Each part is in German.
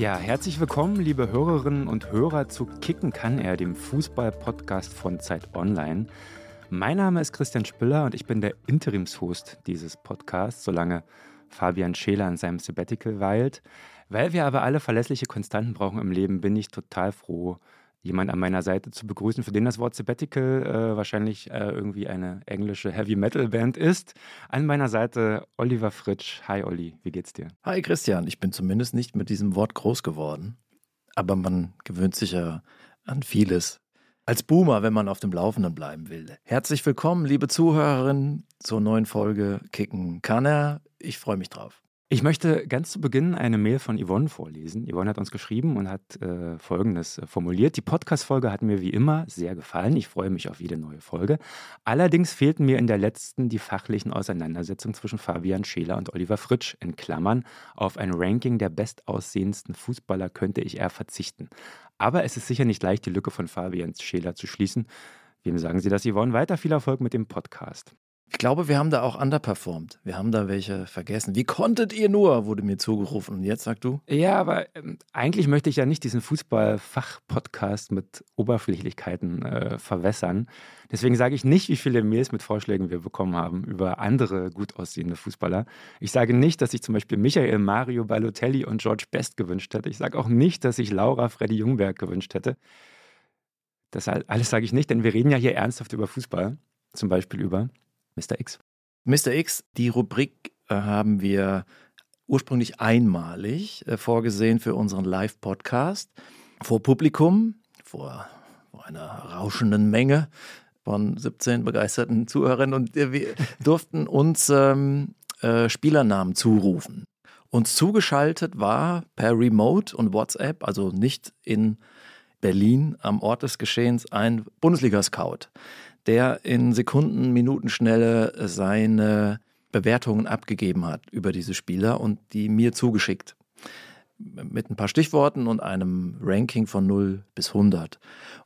Ja, herzlich willkommen, liebe Hörerinnen und Hörer zu Kicken kann er, dem Fußball-Podcast von Zeit Online. Mein Name ist Christian Spiller und ich bin der Interimshost dieses Podcasts, solange Fabian Scheler in seinem Sabbatical weilt. Weil wir aber alle verlässliche Konstanten brauchen im Leben, bin ich total froh, jemand an meiner Seite zu begrüßen, für den das Wort Sabbatical äh, wahrscheinlich äh, irgendwie eine englische Heavy Metal Band ist. An meiner Seite Oliver Fritsch. Hi Olli, wie geht's dir? Hi Christian, ich bin zumindest nicht mit diesem Wort groß geworden, aber man gewöhnt sich ja an vieles. Als Boomer, wenn man auf dem Laufenden bleiben will. Herzlich willkommen, liebe Zuhörerinnen, zur neuen Folge Kicken kann er. Ich freue mich drauf. Ich möchte ganz zu Beginn eine Mail von Yvonne vorlesen. Yvonne hat uns geschrieben und hat äh, Folgendes äh, formuliert. Die Podcast-Folge hat mir wie immer sehr gefallen. Ich freue mich auf jede neue Folge. Allerdings fehlten mir in der letzten die fachlichen Auseinandersetzungen zwischen Fabian Scheler und Oliver Fritsch. In Klammern, auf ein Ranking der bestaussehendsten Fußballer könnte ich eher verzichten. Aber es ist sicher nicht leicht, die Lücke von Fabian Scheler zu schließen. Wem sagen Sie das, Yvonne? Weiter viel Erfolg mit dem Podcast. Ich glaube, wir haben da auch underperformed. Wir haben da welche vergessen. Wie konntet ihr nur, wurde mir zugerufen. Und jetzt sagst du? Ja, aber ähm, eigentlich möchte ich ja nicht diesen Fußball-Fach-Podcast mit Oberflächlichkeiten äh, verwässern. Deswegen sage ich nicht, wie viele Mails mit Vorschlägen wir bekommen haben über andere gut aussehende Fußballer. Ich sage nicht, dass ich zum Beispiel Michael Mario Balotelli und George Best gewünscht hätte. Ich sage auch nicht, dass ich Laura Freddy Jungberg gewünscht hätte. Das alles sage ich nicht, denn wir reden ja hier ernsthaft über Fußball. Zum Beispiel über Mr. X? Mr. X, die Rubrik äh, haben wir ursprünglich einmalig äh, vorgesehen für unseren Live-Podcast vor Publikum, vor, vor, einer rauschenden Menge von 17 begeisterten Zuhörern und äh, wir durften uns ähm, äh, Spielernamen zurufen. Uns zugeschaltet war per Remote und WhatsApp, also nicht in Berlin am Ort des Geschehens, ein Bundesliga-Scout der in Sekunden, Minutenschnelle seine Bewertungen abgegeben hat über diese Spieler und die mir zugeschickt. Mit ein paar Stichworten und einem Ranking von 0 bis 100.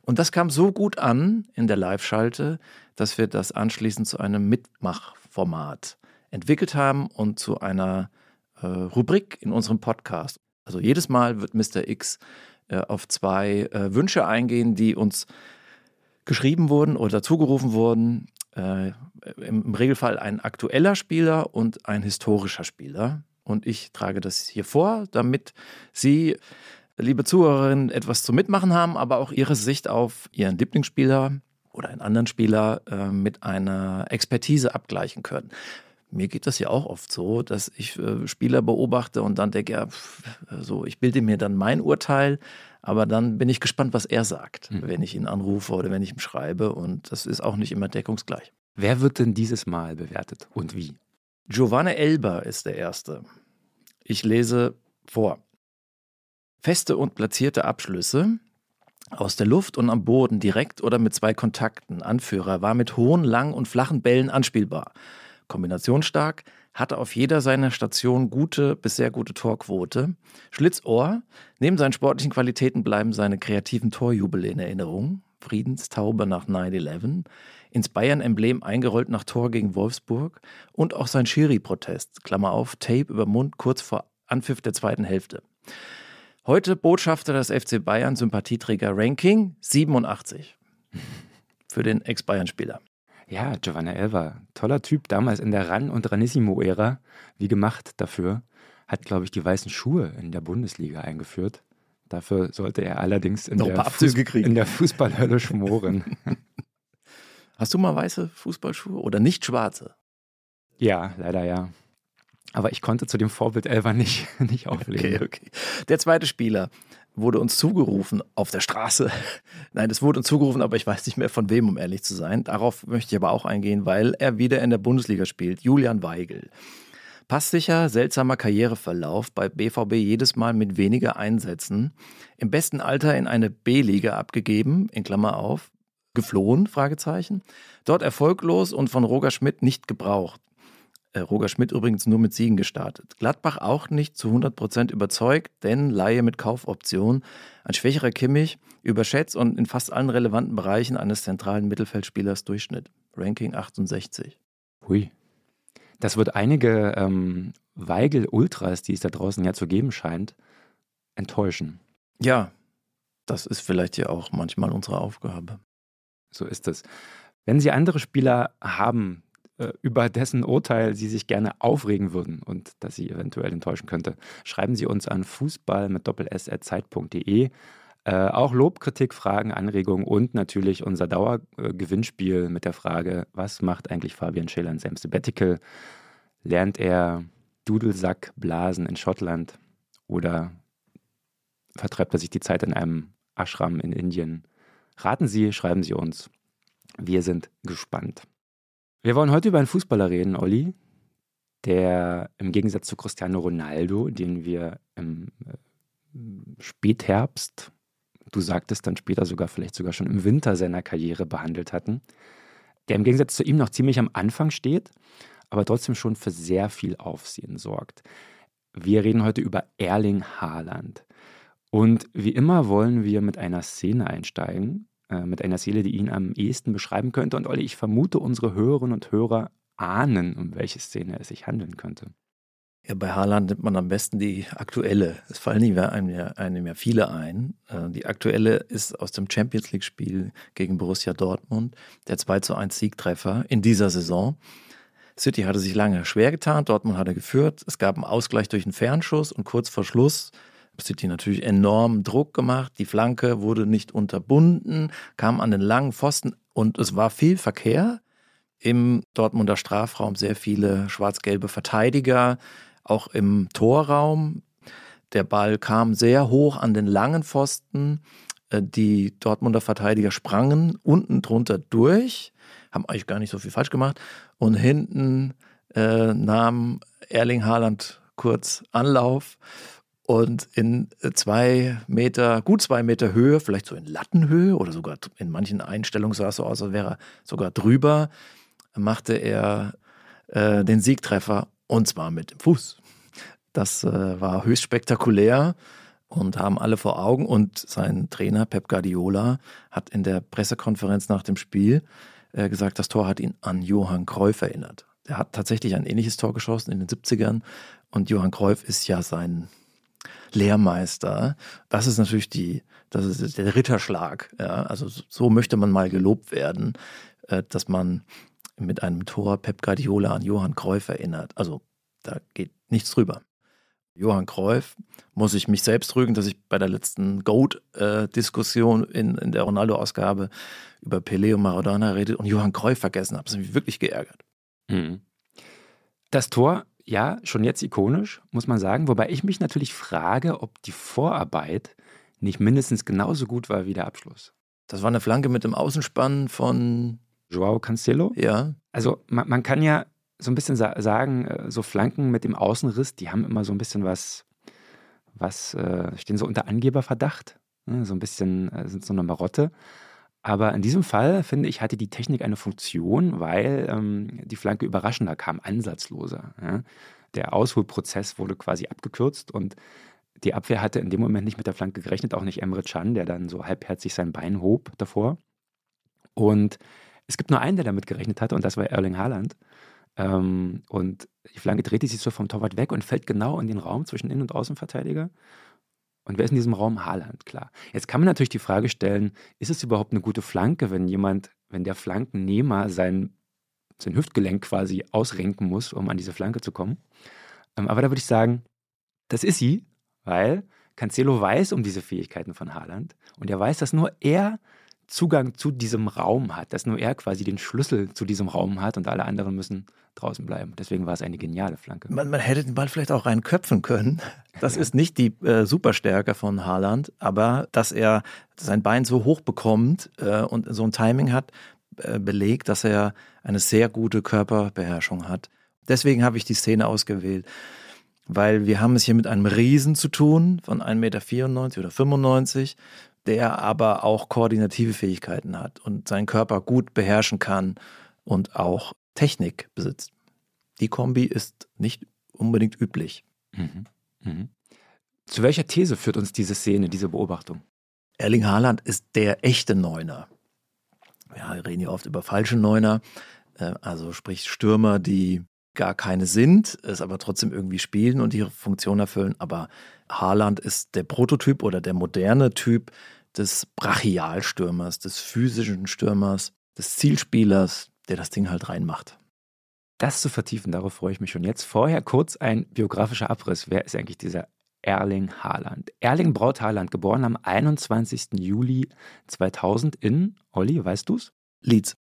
Und das kam so gut an in der Live-Schalte, dass wir das anschließend zu einem Mitmachformat entwickelt haben und zu einer äh, Rubrik in unserem Podcast. Also jedes Mal wird Mr. X äh, auf zwei äh, Wünsche eingehen, die uns geschrieben wurden oder zugerufen wurden. Äh, im, Regelfall ein aktueller Spieler und ein historischer Spieler. Und ich trage das hier vor, damit Sie, liebe Zuhörerinnen, etwas zu mitmachen haben, aber auch Ihre Sicht auf Ihren Lieblingsspieler oder einen anderen Spieler äh, mit einer Expertise abgleichen können. Mir geht das ja auch oft so, dass ich äh, Spieler beobachte und dann denke, ja, pff, so, ich bilde mir dann mein Urteil, aber dann bin ich gespannt, was er sagt, mhm. wenn ich ihn anrufe oder wenn ich ihm schreibe. Und das ist auch nicht immer deckungsgleich. Wer wird denn dieses Mal bewertet und wie? Giovanni Elber ist der Erste. Ich lese vor. Feste und platzierte Abschlüsse aus der Luft und am Boden direkt oder mit zwei Kontakten. Anführer war mit hohen, langen und flachen Bällen anspielbar. Kombinationsstark, hatte auf jeder seiner Stationen gute bis sehr gute Torquote. Schlitzohr, neben seinen sportlichen Qualitäten bleiben seine kreativen Torjubel in Erinnerung. Friedenstaube nach 9-11, ins Bayern-Emblem eingerollt nach Tor gegen Wolfsburg und auch sein Schiri-Protest, Klammer auf, Tape über Mund kurz vor Anpfiff der zweiten Hälfte. Heute Botschafter des FC Bayern, Sympathieträger Ranking 87 für den Ex-Bayern-Spieler. Ja, Giovanna Elva, toller Typ, damals in der Ran- und Ranissimo-Ära, wie gemacht dafür, hat, glaube ich, die weißen Schuhe in der Bundesliga eingeführt. Dafür sollte er allerdings in, der, Fuß in der, Fußballhölle schmoren. Hast du mal weiße Fußballschuhe oder nicht schwarze? Ja, leider ja. Aber ich konnte zu dem Vorbild Elva nicht, nicht auflegen. Okay, okay. Der zweite Spieler wurde uns zugerufen auf der Straße. Nein, es wurde uns zugerufen, aber ich weiß nicht mehr von wem, um ehrlich zu sein. Darauf möchte ich aber auch eingehen, weil er wieder in der Bundesliga spielt. Julian Weigel. Passsicher, seltsamer Karriereverlauf bei BVB jedes Mal mit weniger Einsätzen. Im besten Alter in eine B-Liga abgegeben, in Klammer auf, geflohen? Fragezeichen. Dort erfolglos und von Roger Schmidt nicht gebraucht. Äh, Roger Schmidt übrigens nur mit Siegen gestartet. Gladbach auch nicht zu 100 Prozent überzeugt, denn Laie mit Kaufoption. Ein schwächerer Kimmich überschätzt und in fast allen relevanten Bereichen eines zentralen Mittelfeldspielers Durchschnitt. Ranking 68. Hui. Das wird einige ähm, Weigel-Ultras, die es da draußen ja zu geben scheint, enttäuschen. Ja, das ist vielleicht ja auch manchmal unsere Aufgabe. So ist es. Wenn Sie andere Spieler haben, über dessen Urteil Sie sich gerne aufregen würden und das Sie eventuell enttäuschen könnte, schreiben Sie uns an fußball mit doppels.zeit.de. Äh, auch Lob, Kritik, Fragen, Anregungen und natürlich unser Dauergewinnspiel mit der Frage, was macht eigentlich Fabian Schiller in seinem Sabbatical? Lernt er Dudelsack blasen in Schottland oder vertreibt er sich die Zeit in einem Ashram in Indien? Raten Sie, schreiben Sie uns. Wir sind gespannt. Wir wollen heute über einen Fußballer reden, Olli, der im Gegensatz zu Cristiano Ronaldo, den wir im äh, Spätherbst, du sagtest dann später sogar vielleicht sogar schon im Winter seiner Karriere behandelt hatten, der im Gegensatz zu ihm noch ziemlich am Anfang steht, aber trotzdem schon für sehr viel Aufsehen sorgt. Wir reden heute über Erling Haaland. Und wie immer wollen wir mit einer Szene einsteigen, äh, mit einer Szene, die ihn am ehesten beschreiben könnte. Und Olli, ich vermute, unsere Hörerinnen und Hörer ahnen, um welche Szene es sich handeln könnte. Ja, bei Haaland nimmt man am besten die aktuelle. Es fallen einem ja, einem ja viele ein. Äh, die aktuelle ist aus dem Champions League-Spiel gegen Borussia Dortmund, der 2 zu 1 Siegtreffer in dieser Saison. City hatte sich lange schwer getan, Dortmund hatte geführt. Es gab einen Ausgleich durch einen Fernschuss und kurz vor Schluss City natürlich enorm Druck gemacht. Die Flanke wurde nicht unterbunden, kam an den langen Pfosten und es war viel Verkehr im Dortmunder Strafraum, sehr viele schwarz-gelbe Verteidiger, auch im Torraum. Der Ball kam sehr hoch an den langen Pfosten. Äh, die Dortmunder Verteidiger sprangen unten drunter durch, haben eigentlich gar nicht so viel falsch gemacht. Und hinten äh, nahm Erling Haaland kurz Anlauf und in zwei Meter, gut zwei Meter Höhe, vielleicht so in Lattenhöhe oder sogar in manchen Einstellungen sah es so aus, als wäre er sogar drüber, machte er äh, den Siegtreffer und zwar mit dem Fuß. Das äh, war höchst spektakulär und haben alle vor Augen. Und sein Trainer Pep Guardiola hat in der Pressekonferenz nach dem Spiel äh, gesagt, das Tor hat ihn an Johann Cruyff erinnert. Er hat tatsächlich ein ähnliches Tor geschossen in den 70ern und Johann Cruyff ist ja sein Lehrmeister. Das ist natürlich die, das ist der Ritterschlag. Ja? Also so möchte man mal gelobt werden, äh, dass man mit einem Tor Pep Guardiola an Johann Cruyff erinnert. Also da geht nichts drüber. Johann Cruyff muss ich mich selbst rügen, dass ich bei der letzten Goat-Diskussion in, in der Ronaldo-Ausgabe über Pelé und Maradona redet und Johann Cruyff vergessen habe. Das hat mich wirklich geärgert. Mhm. Das Tor ja, schon jetzt ikonisch, muss man sagen. Wobei ich mich natürlich frage, ob die Vorarbeit nicht mindestens genauso gut war wie der Abschluss. Das war eine Flanke mit dem Außenspann von Joao Cancelo. Ja. Also man, man kann ja so ein bisschen sa sagen, äh, so Flanken mit dem Außenriss, die haben immer so ein bisschen was, was äh, stehen so unter Angeberverdacht. Ne? So ein bisschen äh, sind so eine Marotte. Aber in diesem Fall, finde ich, hatte die Technik eine Funktion, weil ähm, die Flanke überraschender kam, ansatzloser. Ja? Der Ausholprozess wurde quasi abgekürzt und die Abwehr hatte in dem Moment nicht mit der Flanke gerechnet, auch nicht Emre Can, der dann so halbherzig sein Bein hob davor. Und es gibt nur einen, der damit gerechnet hatte, und das war Erling Haaland. Ähm, und die Flanke drehte sich so vom Torwart weg und fällt genau in den Raum zwischen Innen- und Außenverteidiger. Und wer ist in diesem Raum? Haaland, klar. Jetzt kann man natürlich die Frage stellen, ist es überhaupt eine gute Flanke, wenn jemand, wenn der Flankennehmer sein, sein Hüftgelenk quasi ausrenken muss, um an diese Flanke zu kommen? Ähm, aber da würde ich sagen, das ist sie, weil Cancelo weiß um diese Fähigkeiten von Haaland und er weiß, dass nur er Zugang zu diesem Raum hat, dass nur er quasi den Schlüssel zu diesem Raum hat und alle anderen müssen draußen bleiben. Deswegen war es eine geniale Flanke. Man, man hätte den Ball vielleicht auch reinköpfen können. Das ja. ist nicht die äh, Superstärke von Haaland, aber dass er sein Bein so hoch bekommt äh, und so ein Timing hat, äh, belegt, dass er eine sehr gute Körperbeherrschung hat. Deswegen habe ich die Szene ausgewählt, weil wir haben es hier mit einem Riesen zu tun von 1,94 Meter oder 95 der aber auch koordinative Fähigkeiten hat und seinen Körper gut beherrschen kann und auch Technik besitzt. Die Kombi ist nicht unbedingt üblich. Mhm. Mhm. Zu welcher These führt uns diese Szene, diese Beobachtung? Erling Haaland ist der echte Neuner. Ja, wir reden hier oft über falsche Neuner, äh, also sprich Stürmer, die gar keine sind, es aber trotzdem irgendwie spielen und ihre Funktion erfüllen. Aber Haaland ist der Prototyp oder der moderne Typ des Brachialstürmers, des physischen Stürmers, des Zielspielers, der das Ding halt reinmacht. Das zu vertiefen, darauf freue ich mich schon jetzt. Vorher kurz ein biografischer Abriss. Wer ist eigentlich dieser Erling Haaland? Erling Braut Haaland, geboren am 21. Juli 2000 in, Olli, weißt du's? Leeds.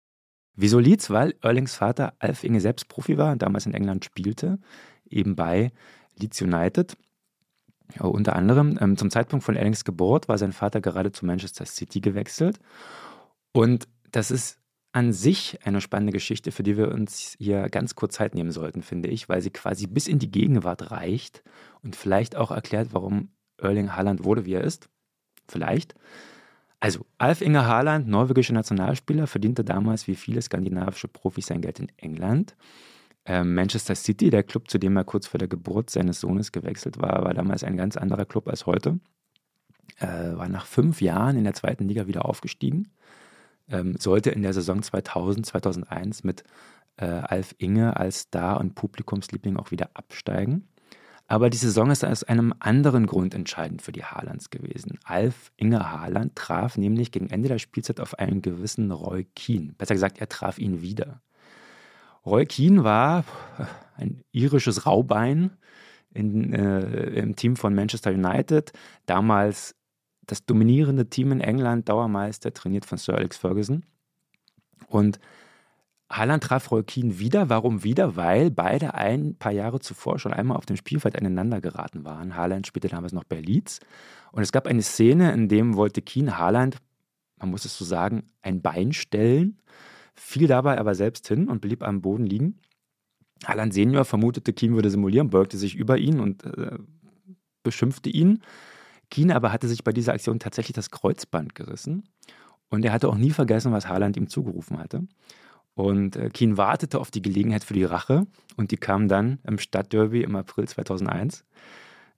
Wieso Leeds? Weil Erlings Vater Alf Inge selbst Profi war und damals in England spielte, eben bei Leeds United. Ja, unter anderem ähm, zum Zeitpunkt von Erlings Geburt war sein Vater gerade zu Manchester City gewechselt. Und das ist an sich eine spannende Geschichte, für die wir uns hier ganz kurz Zeit nehmen sollten, finde ich, weil sie quasi bis in die Gegenwart reicht und vielleicht auch erklärt, warum Erling Haaland wurde, wie er ist. Vielleicht. Also, Alf Inge Haaland, norwegischer Nationalspieler, verdiente damals wie viele skandinavische Profis sein Geld in England. Ähm, Manchester City, der Club, zu dem er kurz vor der Geburt seines Sohnes gewechselt war, war damals ein ganz anderer Club als heute. Äh, war nach fünf Jahren in der zweiten Liga wieder aufgestiegen ähm, sollte in der Saison 2000, 2001 mit äh, Alf Inge als Star und Publikumsliebling auch wieder absteigen. Aber die Saison ist aus einem anderen Grund entscheidend für die Haalands gewesen. Alf Inge Haaland traf nämlich gegen Ende der Spielzeit auf einen gewissen Roy Keane. Besser gesagt, er traf ihn wieder. Roy Keane war ein irisches Raubein in, äh, im Team von Manchester United, damals das dominierende Team in England, Dauermeister, trainiert von Sir Alex Ferguson. Und Haaland traf Roy Keane wieder. Warum wieder? Weil beide ein paar Jahre zuvor schon einmal auf dem Spielfeld aneinander geraten waren. Haaland spielte damals noch bei Leeds. Und es gab eine Szene, in dem wollte Keane Haaland, man muss es so sagen, ein Bein stellen, fiel dabei aber selbst hin und blieb am Boden liegen. Haaland Senior vermutete, Keane würde simulieren, beugte sich über ihn und äh, beschimpfte ihn. Keane aber hatte sich bei dieser Aktion tatsächlich das Kreuzband gerissen und er hatte auch nie vergessen, was Haaland ihm zugerufen hatte. Und äh, Keane wartete auf die Gelegenheit für die Rache und die kam dann im Stadtderby im April 2001.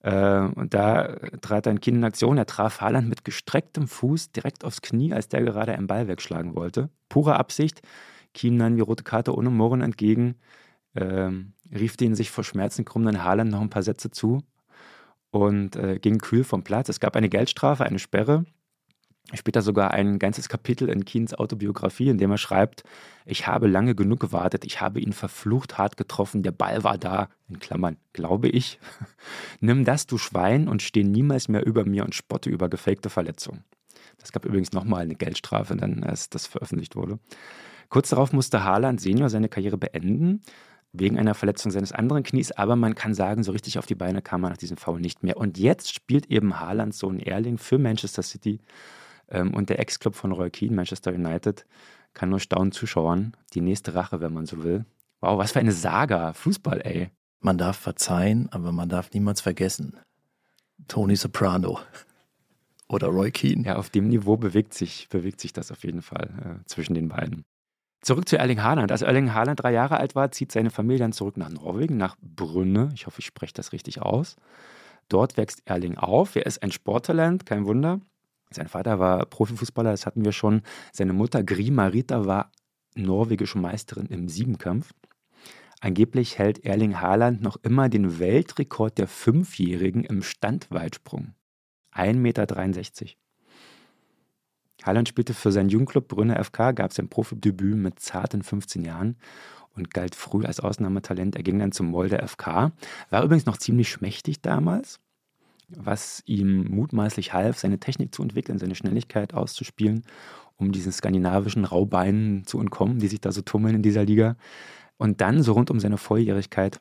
Äh, und da trat dann Keane in Aktion. Er traf Haaland mit gestrecktem Fuß direkt aufs Knie, als der gerade einen Ball wegschlagen wollte. Pure Absicht. Keane nahm die rote Karte ohne Murren entgegen, äh, rief den sich vor Schmerzen krümmenden Haaland noch ein paar Sätze zu und äh, ging kühl vom Platz. Es gab eine Geldstrafe, eine Sperre. Später sogar ein ganzes Kapitel in Keens Autobiografie, in dem er schreibt, ich habe lange genug gewartet, ich habe ihn verflucht hart getroffen, der Ball war da, in Klammern, glaube ich. Nimm das, du Schwein, und steh niemals mehr über mir und spotte über gefakte Verletzungen. Das gab übrigens nochmal eine Geldstrafe, dann als das veröffentlicht wurde. Kurz darauf musste Haaland Senior seine Karriere beenden wegen einer Verletzung seines anderen Knies, aber man kann sagen, so richtig auf die Beine kam er nach diesem Foul nicht mehr. Und jetzt spielt eben Haalands Sohn Erling für Manchester City ähm, und der Ex-Club von Roy Keane, Manchester United, kann nur staunend zuschauen. Die nächste Rache, wenn man so will. Wow, was für eine Saga. Fußball, ey. Man darf verzeihen, aber man darf niemals vergessen. Tony Soprano oder Roy Keane. Ja, auf dem Niveau bewegt sich, bewegt sich das auf jeden Fall äh, zwischen den beiden. Zurück zu Erling Haaland. Als Erling Haaland drei Jahre alt war, zieht seine Familie dann zurück nach Norwegen, nach Brünne. Ich hoffe, ich spreche das richtig aus. Dort wächst Erling auf. Er ist ein Sporttalent, kein Wunder. Sein Vater war Profifußballer, das hatten wir schon. Seine Mutter Gri Marita war norwegische Meisterin im Siebenkampf. Angeblich hält Erling Haaland noch immer den Weltrekord der Fünfjährigen im Standweitsprung. 1,63 Meter. Haaland spielte für seinen Jugendclub Brünner FK, gab sein Profidebüt mit zarten 15 Jahren und galt früh als Ausnahmetalent. Er ging dann zum Molde FK, war übrigens noch ziemlich schmächtig damals, was ihm mutmaßlich half, seine Technik zu entwickeln, seine Schnelligkeit auszuspielen, um diesen skandinavischen Raubeinen zu entkommen, die sich da so tummeln in dieser Liga. Und dann, so rund um seine Volljährigkeit,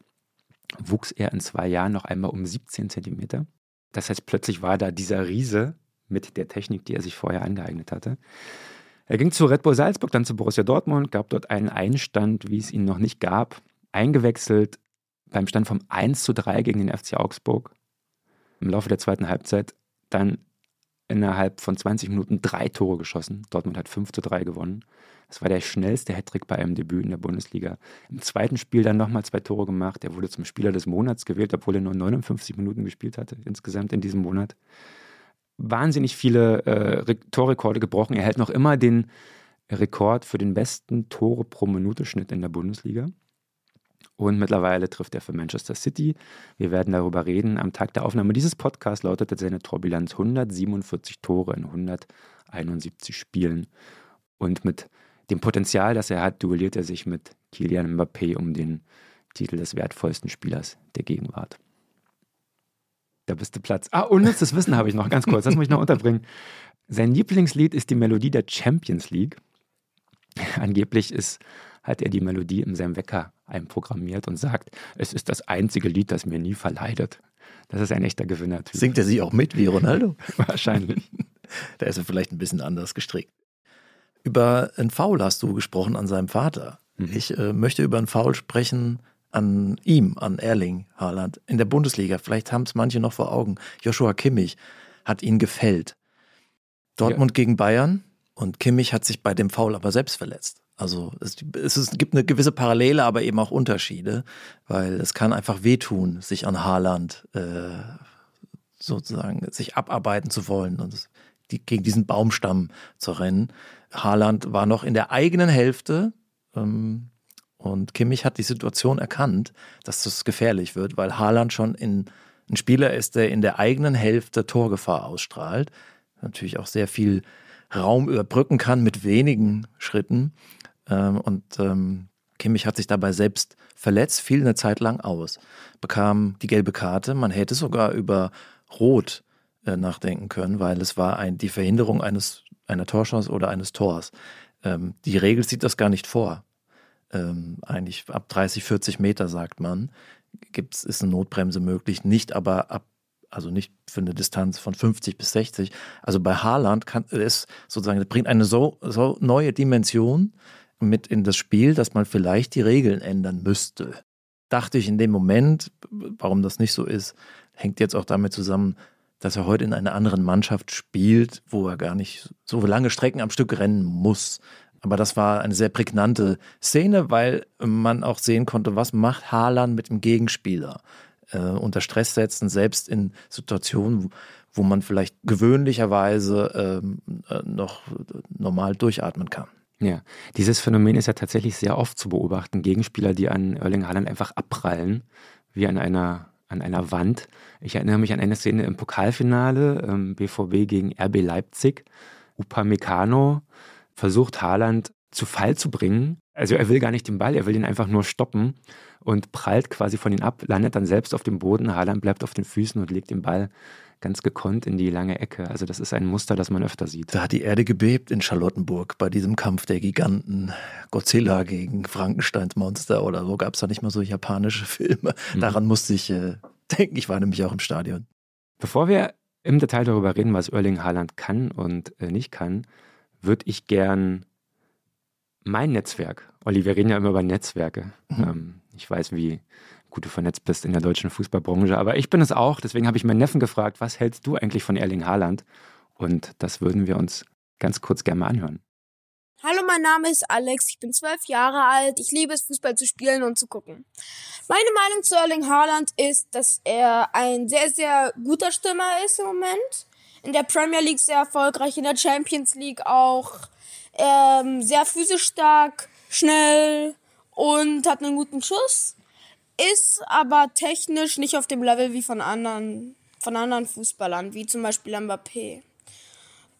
wuchs er in zwei Jahren noch einmal um 17 Zentimeter. Das heißt, plötzlich war da dieser Riese, mit der Technik, die er sich vorher angeeignet hatte. Er ging zu Red Bull Salzburg, dann zu Borussia Dortmund, gab dort einen Einstand, wie es ihn noch nicht gab, eingewechselt beim Stand vom 1 zu 3 gegen den FC Augsburg im Laufe der zweiten Halbzeit, dann innerhalb von 20 Minuten drei Tore geschossen. Dortmund hat 5 zu 3 gewonnen. Das war der schnellste Hattrick bei einem Debüt in der Bundesliga. Im zweiten Spiel dann nochmal zwei Tore gemacht. Er wurde zum Spieler des Monats gewählt, obwohl er nur 59 Minuten gespielt hatte insgesamt in diesem Monat. Wahnsinnig viele äh, Torrekorde gebrochen. Er hält noch immer den Rekord für den besten Tore pro Minute Schnitt in der Bundesliga. Und mittlerweile trifft er für Manchester City. Wir werden darüber reden. Am Tag der Aufnahme dieses Podcasts lautete seine Torbilanz 147 Tore in 171 Spielen. Und mit dem Potenzial, das er hat, duelliert er sich mit Kylian Mbappé um den Titel des wertvollsten Spielers der Gegenwart. Da bist du Platz. Ah, unnützes Wissen habe ich noch, ganz kurz, das muss ich noch unterbringen. Sein Lieblingslied ist die Melodie der Champions League. Angeblich ist, hat er die Melodie in seinem Wecker einprogrammiert und sagt, es ist das einzige Lied, das mir nie verleidet. Das ist ein echter Gewinner. -Typ. Singt er sie auch mit wie Ronaldo? Wahrscheinlich. da ist er vielleicht ein bisschen anders gestrickt. Über einen Foul hast du gesprochen an seinem Vater. Mhm. Ich äh, möchte über einen Foul sprechen an ihm, an Erling Haaland in der Bundesliga. Vielleicht haben es manche noch vor Augen. Joshua Kimmich hat ihn gefällt. Dortmund ja. gegen Bayern und Kimmich hat sich bei dem Foul aber selbst verletzt. Also es, es, gibt eine gewisse Parallele, aber eben auch Unterschiede, weil es kann einfach wehtun, sich an Haaland äh, sozusagen sich abarbeiten zu wollen und die, gegen diesen Baumstamm zu rennen. Haaland war noch in der eigenen Hälfte ähm, und Kimmich hat die Situation erkannt, dass das gefährlich wird, weil Haaland schon in, ein Spieler ist, der in der eigenen Hälfte Torgefahr ausstrahlt. Natürlich auch sehr viel Raum überbrücken kann mit wenigen Schritten. Ähm, und ähm, Kimmich hat sich dabei selbst verletzt, fiel eine Zeit lang aus, bekam die gelbe Karte. Man hätte sogar über Rot äh, nachdenken können, weil es war ein, die Verhinderung eines, einer Torchance oder eines Tors. Ähm, die Regel sieht das gar nicht vor. Ähm, eigentlich ab 30, 40 Meter, sagt man, gibt's, ist eine Notbremse möglich, nicht aber ab also nicht für eine Distanz von 50 bis 60. Also bei Haaland kann es sozusagen, bringt eine so, so neue Dimension mit in das Spiel, dass man vielleicht die Regeln ändern müsste. Dachte ich in dem Moment, warum das nicht so ist, hängt jetzt auch damit zusammen, dass er heute in einer anderen Mannschaft spielt, wo er gar nicht so lange Strecken am Stück rennen muss. Aber das war eine sehr prägnante Szene, weil man auch sehen konnte, was macht Haaland mit dem Gegenspieler. Äh, unter Stress setzen, selbst in Situationen, wo man vielleicht gewöhnlicherweise ähm, äh, noch normal durchatmen kann. Ja, dieses Phänomen ist ja tatsächlich sehr oft zu beobachten. Gegenspieler, die an Erling Haaland einfach abprallen, wie an einer, an einer Wand. Ich erinnere mich an eine Szene im Pokalfinale, ähm, BVB gegen RB Leipzig. Upamecano versucht Haaland zu Fall zu bringen. Also er will gar nicht den Ball, er will ihn einfach nur stoppen und prallt quasi von ihm ab, landet dann selbst auf dem Boden. Haaland bleibt auf den Füßen und legt den Ball ganz gekonnt in die lange Ecke. Also das ist ein Muster, das man öfter sieht. Da hat die Erde gebebt in Charlottenburg bei diesem Kampf der Giganten. Godzilla gegen Frankensteins Monster oder so gab es da nicht mal so japanische Filme. Mhm. Daran musste ich äh, denken. Ich war nämlich auch im Stadion. Bevor wir im Detail darüber reden, was Erling Haaland kann und äh, nicht kann, würde ich gern mein Netzwerk, Olli, wir reden ja immer über Netzwerke. Mhm. Ähm, ich weiß, wie gut du vernetzt bist in der deutschen Fußballbranche. Aber ich bin es auch. Deswegen habe ich meinen Neffen gefragt, was hältst du eigentlich von Erling Haaland? Und das würden wir uns ganz kurz gerne mal anhören. Hallo, mein Name ist Alex, ich bin zwölf Jahre alt, ich liebe es, Fußball zu spielen und zu gucken. Meine Meinung zu Erling Haaland ist, dass er ein sehr, sehr guter Stürmer ist im Moment. In der Premier League sehr erfolgreich, in der Champions League auch. Ähm, sehr physisch stark, schnell und hat einen guten Schuss ist aber technisch nicht auf dem Level wie von anderen, von anderen Fußballern, wie zum Beispiel Mbappé.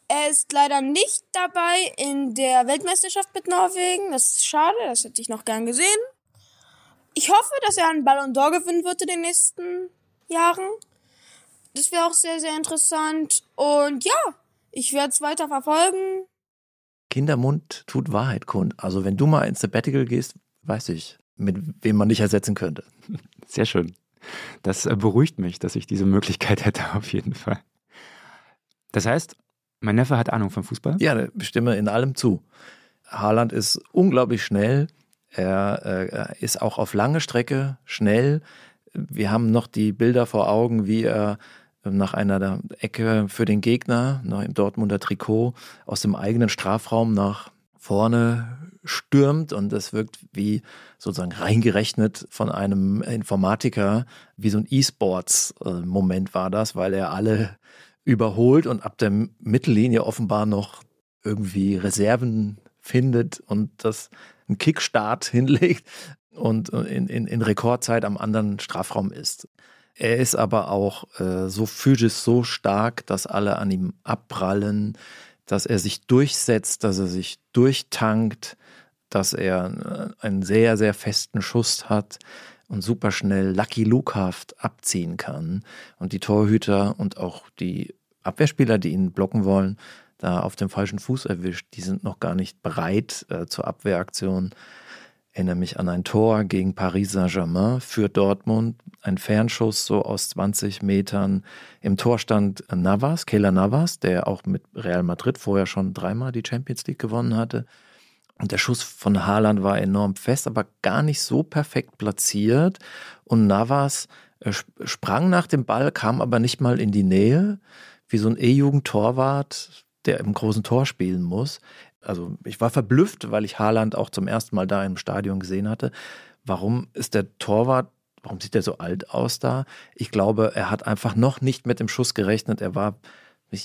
Er ist leider nicht dabei in der Weltmeisterschaft mit Norwegen. Das ist schade, das hätte ich noch gern gesehen. Ich hoffe, dass er einen Ballon d'Or gewinnen wird in den nächsten Jahren. Das wäre auch sehr, sehr interessant. Und ja, ich werde es weiter verfolgen. Kindermund tut Wahrheit kund. Also wenn du mal ins Sabbatical gehst, weiß ich, mit wem man dich ersetzen könnte. Sehr schön. Das äh, beruhigt mich, dass ich diese Möglichkeit hätte, auf jeden Fall. Das heißt, mein Neffe hat Ahnung vom Fußball? Ja, ich stimme in allem zu. Haaland ist unglaublich schnell. Er äh, ist auch auf lange Strecke schnell. Wir haben noch die Bilder vor Augen, wie er nach einer Ecke für den Gegner, nach im Dortmunder Trikot, aus dem eigenen Strafraum nach vorne stürmt und es wirkt wie sozusagen reingerechnet von einem Informatiker, wie so ein E-Sports-Moment war das, weil er alle überholt und ab der Mittellinie offenbar noch irgendwie Reserven findet und das einen Kickstart hinlegt und in, in, in Rekordzeit am anderen Strafraum ist. Er ist aber auch äh, so physisch so stark, dass alle an ihm abprallen, dass er sich durchsetzt, dass er sich durchtankt, dass er äh, einen sehr, sehr festen Schuss hat und super schnell Lucky Lukehaft abziehen kann. Und die Torhüter und auch die Abwehrspieler, die ihn blocken wollen, da auf dem falschen Fuß erwischt. Die sind noch gar nicht bereit äh, zur Abwehraktion. Ich erinnere mich an ein Tor gegen Paris Saint-Germain für Dortmund. Ein Fernschuss so aus 20 Metern. Im Tor stand Navas, Kayla Navas, der auch mit Real Madrid vorher schon dreimal die Champions League gewonnen hatte. Und der Schuss von Haaland war enorm fest, aber gar nicht so perfekt platziert. Und Navas äh, sprang nach dem Ball, kam aber nicht mal in die Nähe, wie so ein E-Jugend-Torwart, der im großen Tor spielen muss. Also ich war verblüfft, weil ich Haaland auch zum ersten Mal da im Stadion gesehen hatte. Warum ist der Torwart, warum sieht der so alt aus da? Ich glaube, er hat einfach noch nicht mit dem Schuss gerechnet. Er war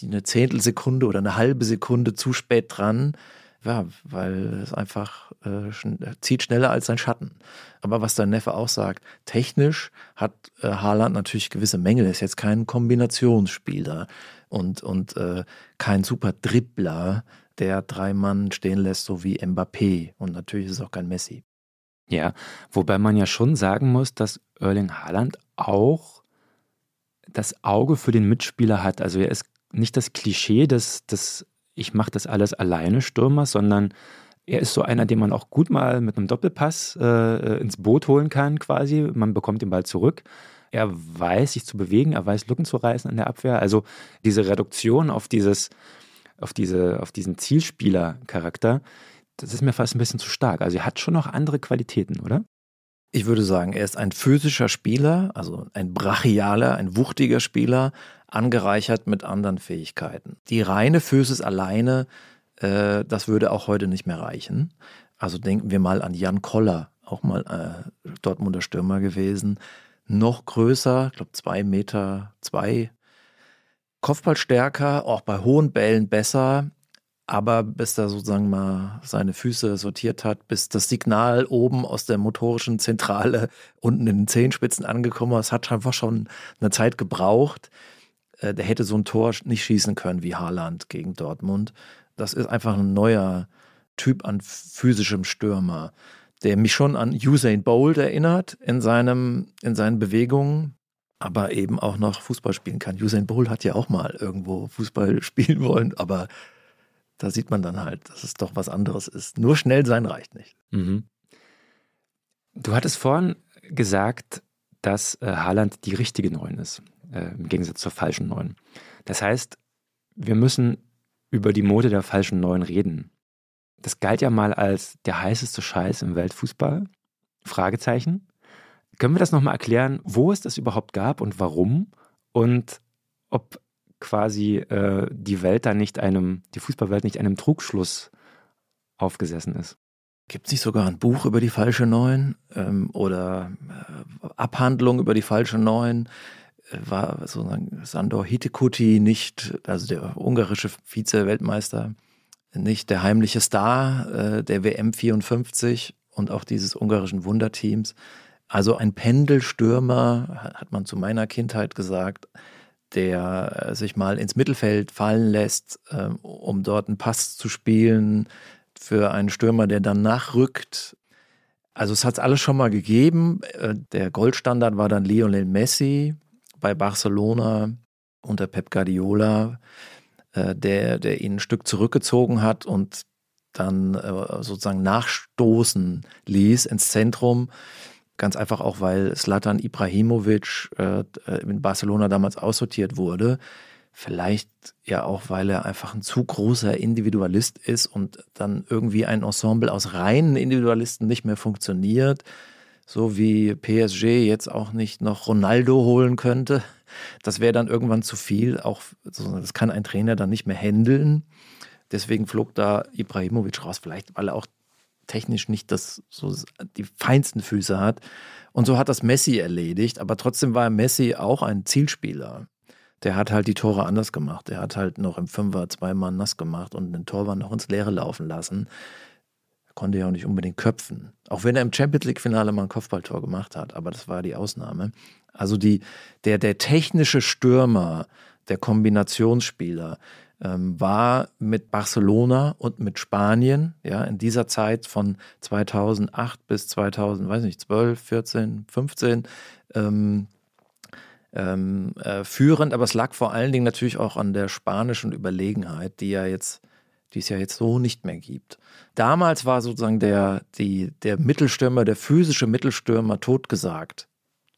eine Zehntelsekunde oder eine halbe Sekunde zu spät dran. Ja, weil es einfach äh, schn zieht schneller als sein Schatten. Aber was dein Neffe auch sagt, technisch hat äh, Haaland natürlich gewisse Mängel. Er ist jetzt kein Kombinationsspieler und, und äh, kein super Dribbler, der drei Mann stehen lässt, so wie Mbappé. Und natürlich ist es auch kein Messi. Ja, wobei man ja schon sagen muss, dass Erling Haaland auch das Auge für den Mitspieler hat. Also er ist nicht das Klischee des, des ich mache das alles alleine Stürmer, sondern er ist so einer, den man auch gut mal mit einem Doppelpass äh, ins Boot holen kann, quasi. Man bekommt den Ball zurück. Er weiß, sich zu bewegen, er weiß, Lücken zu reißen in der Abwehr. Also diese Reduktion auf dieses, auf diese, auf diesen Zielspieler-Charakter, das ist mir fast ein bisschen zu stark. Also er hat schon noch andere Qualitäten, oder? Ich würde sagen, er ist ein physischer Spieler, also ein brachialer, ein wuchtiger Spieler, angereichert mit anderen Fähigkeiten. Die reine Physis alleine, äh, das würde auch heute nicht mehr reichen. Also denken wir mal an Jan Koller, auch mal äh, Dortmunder Stürmer gewesen, noch größer, ich glaube zwei Meter zwei. Kopfball stärker, auch bei hohen Bällen besser, aber bis er sozusagen mal seine Füße sortiert hat, bis das Signal oben aus der motorischen Zentrale unten in den Zehenspitzen angekommen ist, hat einfach schon eine Zeit gebraucht. Äh, der hätte so ein Tor nicht schießen können wie Haaland gegen Dortmund. Das ist einfach ein neuer Typ an physischem Stürmer der mich schon an Usain Bolt erinnert in, seinem, in seinen Bewegungen, aber eben auch noch Fußball spielen kann. Usain Bolt hat ja auch mal irgendwo Fußball spielen wollen, aber da sieht man dann halt, dass es doch was anderes ist. Nur schnell sein reicht nicht. Mhm. Du hattest vorhin gesagt, dass äh, Haaland die richtige Neun ist, äh, im Gegensatz zur falschen Neun. Das heißt, wir müssen über die Mode der falschen Neun reden. Das galt ja mal als der heißeste Scheiß im Weltfußball. Fragezeichen. Können wir das nochmal erklären, wo es das überhaupt gab und warum? Und ob quasi äh, die Welt da nicht einem, die Fußballwelt nicht einem Trugschluss aufgesessen ist? Gibt es nicht sogar ein Buch über die falsche Neun ähm, oder äh, Abhandlung über die falsche Neun? Äh, war sozusagen Sandor Hitekuti nicht, also der ungarische Vize-Weltmeister, nicht der heimliche Star äh, der WM 54 und auch dieses ungarischen Wunderteams. Also ein Pendelstürmer, hat man zu meiner Kindheit gesagt, der äh, sich mal ins Mittelfeld fallen lässt, äh, um dort einen Pass zu spielen für einen Stürmer, der dann nachrückt. Also es hat es alles schon mal gegeben. Äh, der Goldstandard war dann Lionel Messi bei Barcelona unter Pep Guardiola. Äh, der, der ihn ein Stück zurückgezogen hat und dann sozusagen nachstoßen ließ ins Zentrum. Ganz einfach auch, weil Slatan Ibrahimovic äh, in Barcelona damals aussortiert wurde. Vielleicht ja auch, weil er einfach ein zu großer Individualist ist und dann irgendwie ein Ensemble aus reinen Individualisten nicht mehr funktioniert. So wie PSG jetzt auch nicht noch Ronaldo holen könnte Das wäre dann irgendwann zu viel. Auch das kann ein Trainer dann nicht mehr handeln. Deswegen flog da Ibrahimovic raus, vielleicht weil er auch technisch nicht das, so die feinsten Füße hat. Und so hat das Messi erledigt. Aber trotzdem war Messi auch ein Zielspieler. Der hat halt die Tore anders gemacht. Er hat halt noch im Fünfer zweimal nass gemacht und den Torwart noch ins Leere laufen lassen. Er konnte ja auch nicht unbedingt köpfen. Auch wenn er im Champions League-Finale mal ein Kopfballtor gemacht hat. Aber das war die Ausnahme. Also die, der, der technische Stürmer, der Kombinationsspieler, ähm, war mit Barcelona und mit Spanien, ja, in dieser Zeit von 2008 bis 2000, weiß nicht, 12, 14, 15, ähm, ähm, äh, führend, aber es lag vor allen Dingen natürlich auch an der spanischen Überlegenheit, die ja jetzt, die es ja jetzt so nicht mehr gibt. Damals war sozusagen der, die, der Mittelstürmer, der physische Mittelstürmer totgesagt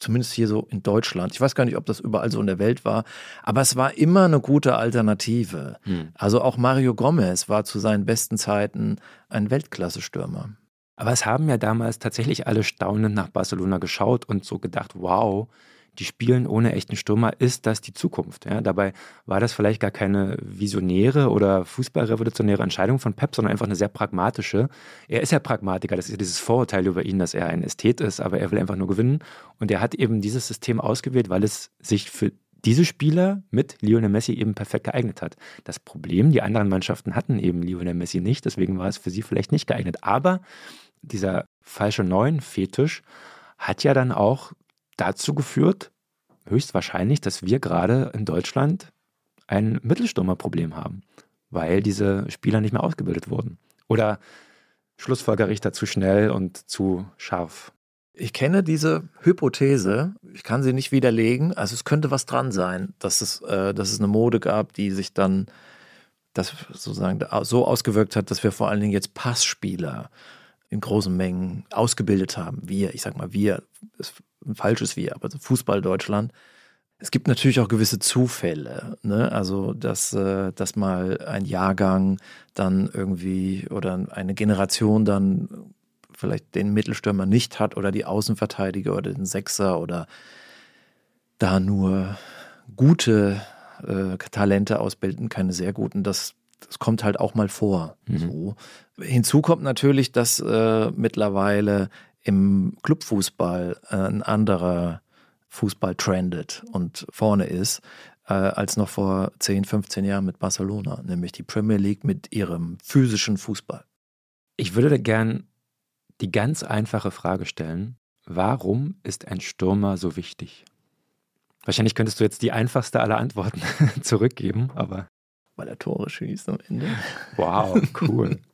zumindest hier so in Deutschland. Ich weiß gar nicht, ob das überall so in der Welt war, aber es war immer eine gute Alternative. Hm. Also auch Mario Gomez war zu seinen besten Zeiten ein Weltklasse-Stürmer. Aber es haben ja damals tatsächlich alle staunend nach Barcelona geschaut und so gedacht, wow, die spielen ohne echten Stürmer, ist das die Zukunft? Ja, dabei war das vielleicht gar keine visionäre oder fußballrevolutionäre Entscheidung von Pep, sondern einfach eine sehr pragmatische. Er ist ja Pragmatiker, das ist ja dieses Vorurteil über ihn, dass er ein Ästhet ist, aber er will einfach nur gewinnen. Und er hat eben dieses System ausgewählt, weil es sich für diese Spieler mit Lionel Messi eben perfekt geeignet hat. Das Problem, die anderen Mannschaften hatten eben Lionel Messi nicht, deswegen war es für sie vielleicht nicht geeignet. Aber dieser falsche Neun-Fetisch hat ja dann auch dazu geführt, höchstwahrscheinlich, dass wir gerade in Deutschland ein Mittelstürmerproblem haben, weil diese Spieler nicht mehr ausgebildet wurden. Oder da zu schnell und zu scharf? Ich kenne diese Hypothese, ich kann sie nicht widerlegen. Also es könnte was dran sein, dass es, äh, dass es eine Mode gab, die sich dann das sozusagen so ausgewirkt hat, dass wir vor allen Dingen jetzt Passspieler in großen Mengen ausgebildet haben. Wir, ich sag mal wir, ist ein falsches Wir, aber Fußball Deutschland. Es gibt natürlich auch gewisse Zufälle, ne? also dass, äh, dass mal ein Jahrgang dann irgendwie oder eine Generation dann vielleicht den Mittelstürmer nicht hat oder die Außenverteidiger oder den Sechser oder da nur gute äh, Talente ausbilden, keine sehr guten. Das das kommt halt auch mal vor. Mhm. So. Hinzu kommt natürlich, dass äh, mittlerweile im Clubfußball äh, ein anderer Fußball trendet und vorne ist, äh, als noch vor 10, 15 Jahren mit Barcelona, nämlich die Premier League mit ihrem physischen Fußball. Ich würde gern die ganz einfache Frage stellen, warum ist ein Stürmer so wichtig? Wahrscheinlich könntest du jetzt die einfachste aller Antworten zurückgeben, aber weil er Tore schießt am Ende. Wow, cool.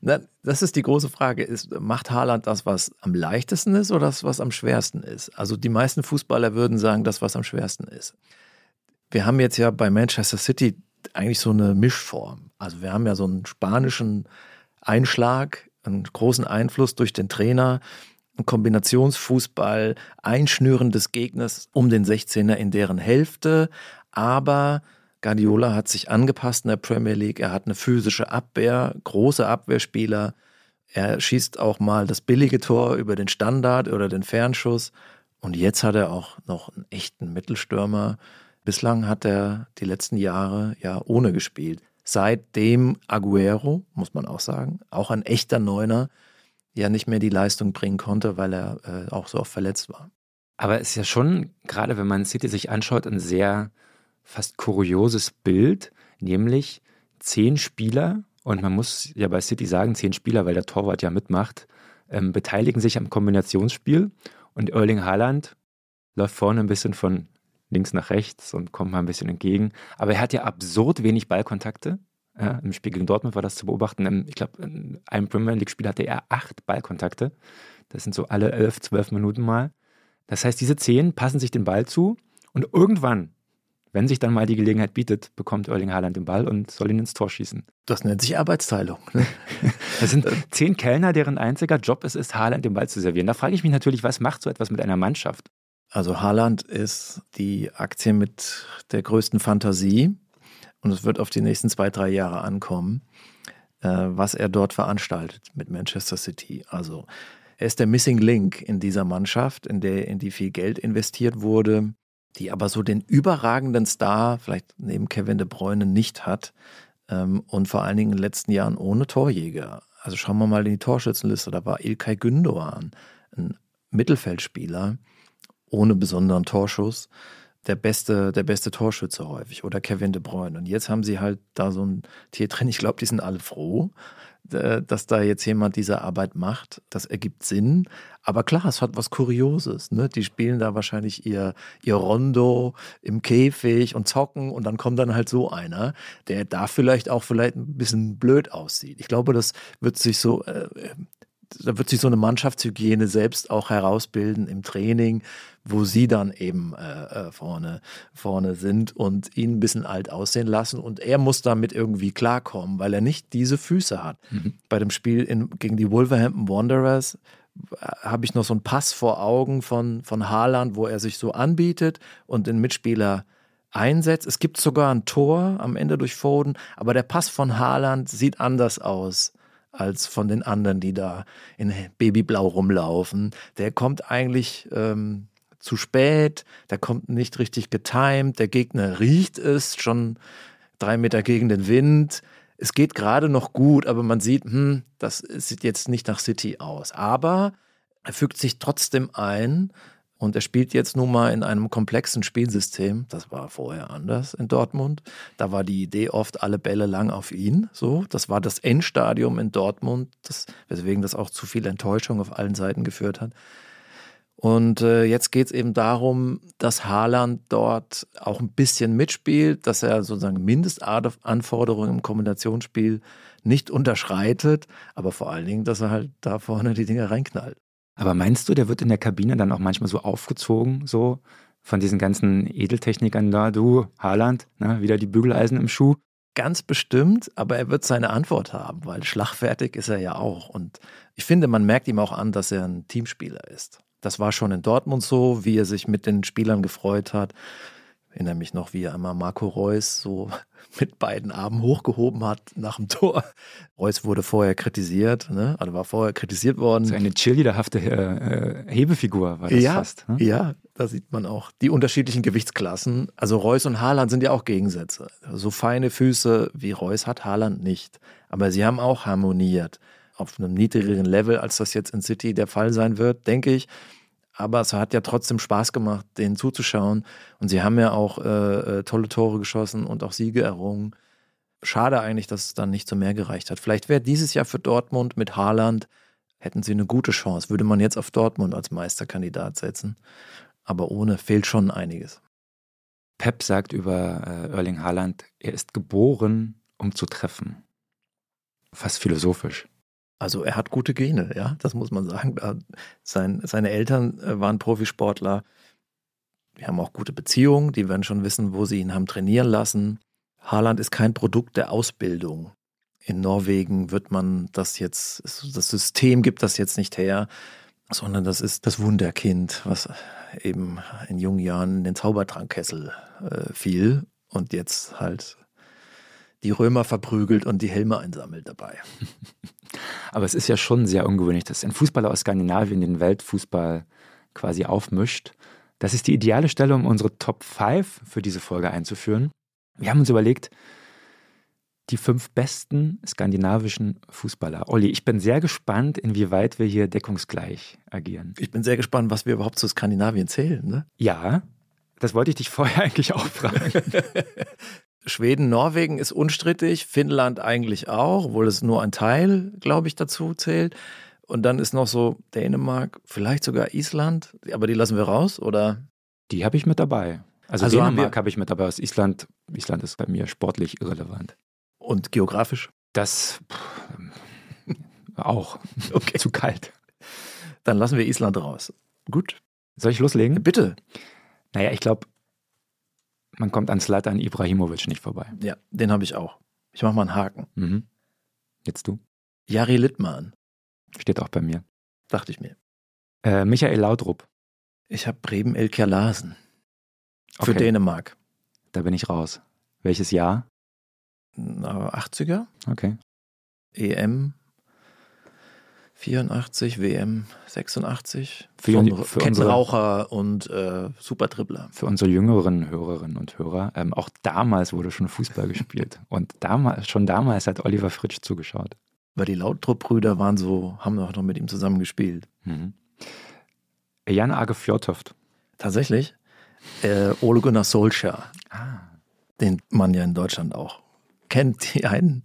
Das ist die große Frage. Ist, macht Haaland das, was am leichtesten ist oder das, was am schwersten ist? Also die meisten Fußballer würden sagen, das, was am schwersten ist. Wir haben jetzt ja bei Manchester City eigentlich so eine Mischform. Also wir haben ja so einen spanischen Einschlag, einen großen Einfluss durch den Trainer, einen Kombinationsfußball, Einschnüren des Gegners um den 16er in deren Hälfte, aber Guardiola hat sich angepasst in der Premier League. Er hat eine physische Abwehr, große Abwehrspieler. Er schießt auch mal das billige Tor über den Standard oder den Fernschuss. Und jetzt hat er auch noch einen echten Mittelstürmer. Bislang hat er die letzten Jahre ja ohne gespielt. Seitdem Aguero, muss man auch sagen, auch ein echter Neuner, ja nicht mehr die Leistung bringen konnte, weil er äh, auch so oft verletzt war. Aber es ist ja schon, gerade wenn man City sich anschaut, ein sehr fast kurioses Bild, nämlich zehn Spieler, und man muss ja bei City sagen, zehn Spieler, weil der Torwart ja mitmacht, ähm, beteiligen sich am Kombinationsspiel und Erling Haaland läuft vorne ein bisschen von links nach rechts und kommt mal ein bisschen entgegen. Aber er hat ja absurd wenig Ballkontakte. Ja, Im Spiel gegen Dortmund war das zu beobachten. Ich glaube, in einem Premier League-Spiel hatte er acht Ballkontakte. Das sind so alle elf, zwölf Minuten mal. Das heißt, diese zehn passen sich den Ball zu und irgendwann wenn sich dann mal die Gelegenheit bietet, bekommt Erling Haaland den Ball und soll ihn ins Tor schießen. Das nennt sich Arbeitsteilung. Ne? Das sind zehn Kellner, deren einziger Job es ist, Haaland den Ball zu servieren. Da frage ich mich natürlich, was macht so etwas mit einer Mannschaft? Also Haaland ist die Aktie mit der größten Fantasie und es wird auf die nächsten zwei, drei Jahre ankommen, äh, was er dort veranstaltet mit Manchester City. Also er ist der Missing Link in dieser Mannschaft, in, der, in die viel Geld investiert wurde die aber so den überragenden Star, vielleicht neben Kevin de Bruyne, nicht hat. Ähm, und vor allen Dingen in den letzten Jahren ohne Torjäger. Also schauen wir mal in die Torschützenliste, da war Ilkay Gündoğan, ein Mittelfeldspieler ohne besonderen Torschuss, der beste, der beste Torschütze häufig oder Kevin de Bruyne. Und jetzt haben sie halt da so ein Tier drin. Ich glaube, die sind alle froh, dass da jetzt jemand diese Arbeit macht. Das ergibt Sinn. Aber klar, es hat was Kurioses. Ne? Die spielen da wahrscheinlich ihr, ihr Rondo im Käfig und zocken und dann kommt dann halt so einer, der da vielleicht auch vielleicht ein bisschen blöd aussieht. Ich glaube, das wird sich so, äh, da wird sich so eine Mannschaftshygiene selbst auch herausbilden im Training, wo sie dann eben äh, äh, vorne, vorne sind und ihn ein bisschen alt aussehen lassen. Und er muss damit irgendwie klarkommen, weil er nicht diese Füße hat. Mhm. Bei dem Spiel in, gegen die Wolverhampton Wanderers äh, habe ich noch so einen Pass vor Augen von, von Haaland, wo er sich so anbietet und den Mitspieler einsetzt. Es gibt sogar ein Tor am Ende durch Foden, aber der Pass von Haaland sieht anders aus als von den anderen, die da in Babyblau rumlaufen. Der kommt eigentlich ähm, zu spät, der kommt nicht richtig getimed, der Gegner riecht es schon drei Meter gegen den Wind. Es geht gerade noch gut, aber man sieht, hm, das sieht jetzt nicht nach City aus. Aber er fügt sich trotzdem ein und er spielt jetzt nun mal in einem komplexen Spielsystem. Das war vorher anders in Dortmund. Da war die Idee oft alle Bälle lang auf ihn. So, das war das Endstadium in Dortmund, das, weswegen das auch zu viel Enttäuschung auf allen Seiten geführt hat. Und äh, jetzt geht es eben darum, dass Haaland dort auch ein bisschen mitspielt, dass er sozusagen Mindestanforderungen im Kombinationsspiel nicht unterschreitet, aber vor allen Dingen, dass er halt da vorne die Dinge reinknallt. Aber meinst du, der wird in der Kabine dann auch manchmal so aufgezogen, so von diesen ganzen Edeltechnikern da, du, Haaland, ne, wieder die Bügeleisen im Schuh? Ganz bestimmt, aber er wird seine Antwort haben, weil schlagfertig ist er ja auch. Und ich finde, man merkt ihm auch an, dass er ein Teamspieler ist. Das war schon in Dortmund so, wie er sich mit den Spielern gefreut hat. Ich erinnere mich noch, wie er einmal Marco Reus so mit beiden Armen hochgehoben hat nach dem Tor. Reus wurde vorher kritisiert, ne? also war vorher kritisiert worden. So eine cheerleaderhafte äh, äh, Hebefigur war das ja, fast. Ne? Ja, da sieht man auch die unterschiedlichen Gewichtsklassen. Also Reus und Haaland sind ja auch Gegensätze. So feine Füße wie Reus hat Haaland nicht. Aber sie haben auch harmoniert. Auf einem niedrigeren Level, als das jetzt in City der Fall sein wird, denke ich aber es hat ja trotzdem Spaß gemacht, denen zuzuschauen. Und sie haben ja auch äh, äh, tolle Tore geschossen und auch Siege errungen. Schade eigentlich, dass es dann nicht zu mehr gereicht hat. Vielleicht wäre dieses Jahr für Dortmund mit Haaland, hätten sie eine gute Chance. Würde man jetzt auf Dortmund als Meisterkandidat setzen. Aber ohne fehlt schon einiges. Pep sagt über äh, Erling Haaland, er ist geboren, um zu treffen. Fast philosophisch. Also er hat gute Gene, ja, das muss man sagen. Sein, seine Eltern äh, waren Profisportler. Wir haben auch gute Beziehungen, die werden schon wissen, wo sie ihn haben trainieren lassen. Haaland ist kein Produkt der Ausbildung. In Norwegen wird man das jetzt, das System gibt das jetzt nicht her, sondern das ist das Wunderkind, was eben in jungen Jahren in den Zaubertrankkessel äh, fiel und jetzt halt die Römer verprügelt und die Helme einsammelt dabei. Aber es ist ja schon sehr ungewöhnlich, dass ein Fußballer aus Skandinavien den Weltfußball quasi aufmischt. Das ist die ideale Stelle, um unsere Top 5 für diese Folge einzuführen. Wir haben uns überlegt, die fünf besten skandinavischen Fußballer. Olli, ich bin sehr gespannt, inwieweit wir hier deckungsgleich agieren. Ich bin sehr gespannt, was wir überhaupt zu Skandinavien zählen. Ne? Ja, das wollte ich dich vorher eigentlich auch fragen. Schweden, Norwegen ist unstrittig, Finnland eigentlich auch, obwohl es nur ein Teil, glaube ich, dazu zählt. Und dann ist noch so Dänemark, vielleicht sogar Island, aber die lassen wir raus, oder? Die habe ich mit dabei. Also, also Dänemark habe ich mit dabei. Aus Island, Island ist bei mir sportlich irrelevant. Und geografisch? Das pff, auch. Okay. Zu kalt. Dann lassen wir Island raus. Gut. Soll ich loslegen? Bitte. Naja, ich glaube, man kommt an Slatan Ibrahimovic nicht vorbei. Ja, den habe ich auch. Ich mache mal einen Haken. Mhm. Jetzt du? Jari Littmann. Steht auch bei mir. Dachte ich mir. Äh, Michael Laudrup. Ich habe Breben Elkja Larsen. Für okay. Dänemark. Da bin ich raus. Welches Jahr? Na, 80er. Okay. EM 84, WM 86. Für, Von für Kettenraucher und äh, Supertrippler. Für unsere jüngeren Hörerinnen und Hörer, ähm, auch damals wurde schon Fußball gespielt. Und damals, schon damals hat Oliver Fritsch zugeschaut. Weil die Lautrup-Brüder waren so, haben auch noch mit ihm zusammen gespielt. Mhm. Jan Age Fjordhoft. Tatsächlich. Äh, Ole Gunnar Solskjaer. Ah. Den man ja in Deutschland auch kennt. Die einen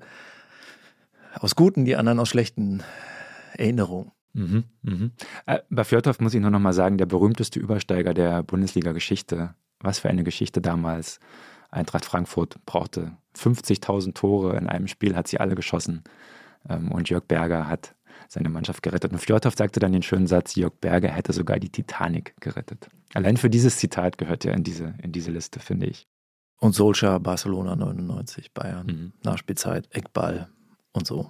aus guten, die anderen aus schlechten Erinnerungen. Mhm, mhm. Äh, bei Fjordhoff muss ich nur noch mal sagen, der berühmteste Übersteiger der Bundesliga-Geschichte. Was für eine Geschichte damals. Eintracht Frankfurt brauchte 50.000 Tore in einem Spiel, hat sie alle geschossen. Ähm, und Jörg Berger hat seine Mannschaft gerettet. Und Fjordhoff sagte dann den schönen Satz, Jörg Berger hätte sogar die Titanic gerettet. Allein für dieses Zitat gehört er in diese, in diese Liste, finde ich. Und Solskjaer, Barcelona 99, Bayern, Mhm. Nachspielzeit, Eckball und so.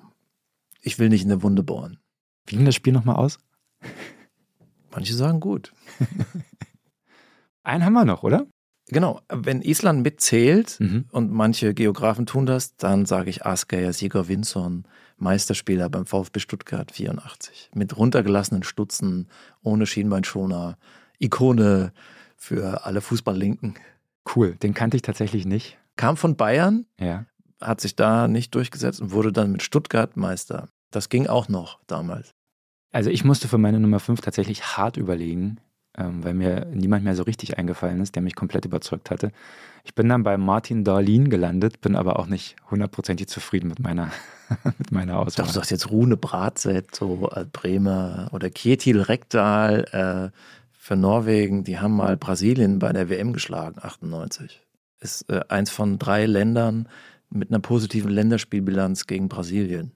Ich will nicht in eine Wunde bohren. Wie ging das Spiel nochmal aus? Manche sagen gut. Einen haben wir noch, oder? Genau, wenn Island mitzählt Mhm. und manche Geografen tun das, dann sage ich Asgeir Sieger Winson, Meisterspieler beim VfB Stuttgart 84. Mit runtergelassenen Stutzen, ohne Schienbeinschoner, Ikone für alle Fußballlinken. Cool, den kannte ich tatsächlich nicht. Kam von Bayern, Ja. hat sich da nicht durchgesetzt und wurde dann mit Stuttgart Meister. Das ging auch noch damals. Also ich musste für meine Nummer 5 tatsächlich hart überlegen, ähm, weil mir niemand mehr so richtig eingefallen ist, der mich komplett überzeugt hatte. Ich bin dann bei Martin Darlin gelandet, bin aber auch nicht hundertprozentig zufrieden mit meiner, mit meiner Auswahl. du sagst jetzt Rune Bratzett, so äh, Bremer oder Kjetil Rekdal äh, für Norwegen. Die haben mal Brasilien bei der WM geschlagen, 98. Ist äh, eins von drei Ländern mit einer positiven Länderspielbilanz gegen Brasilien.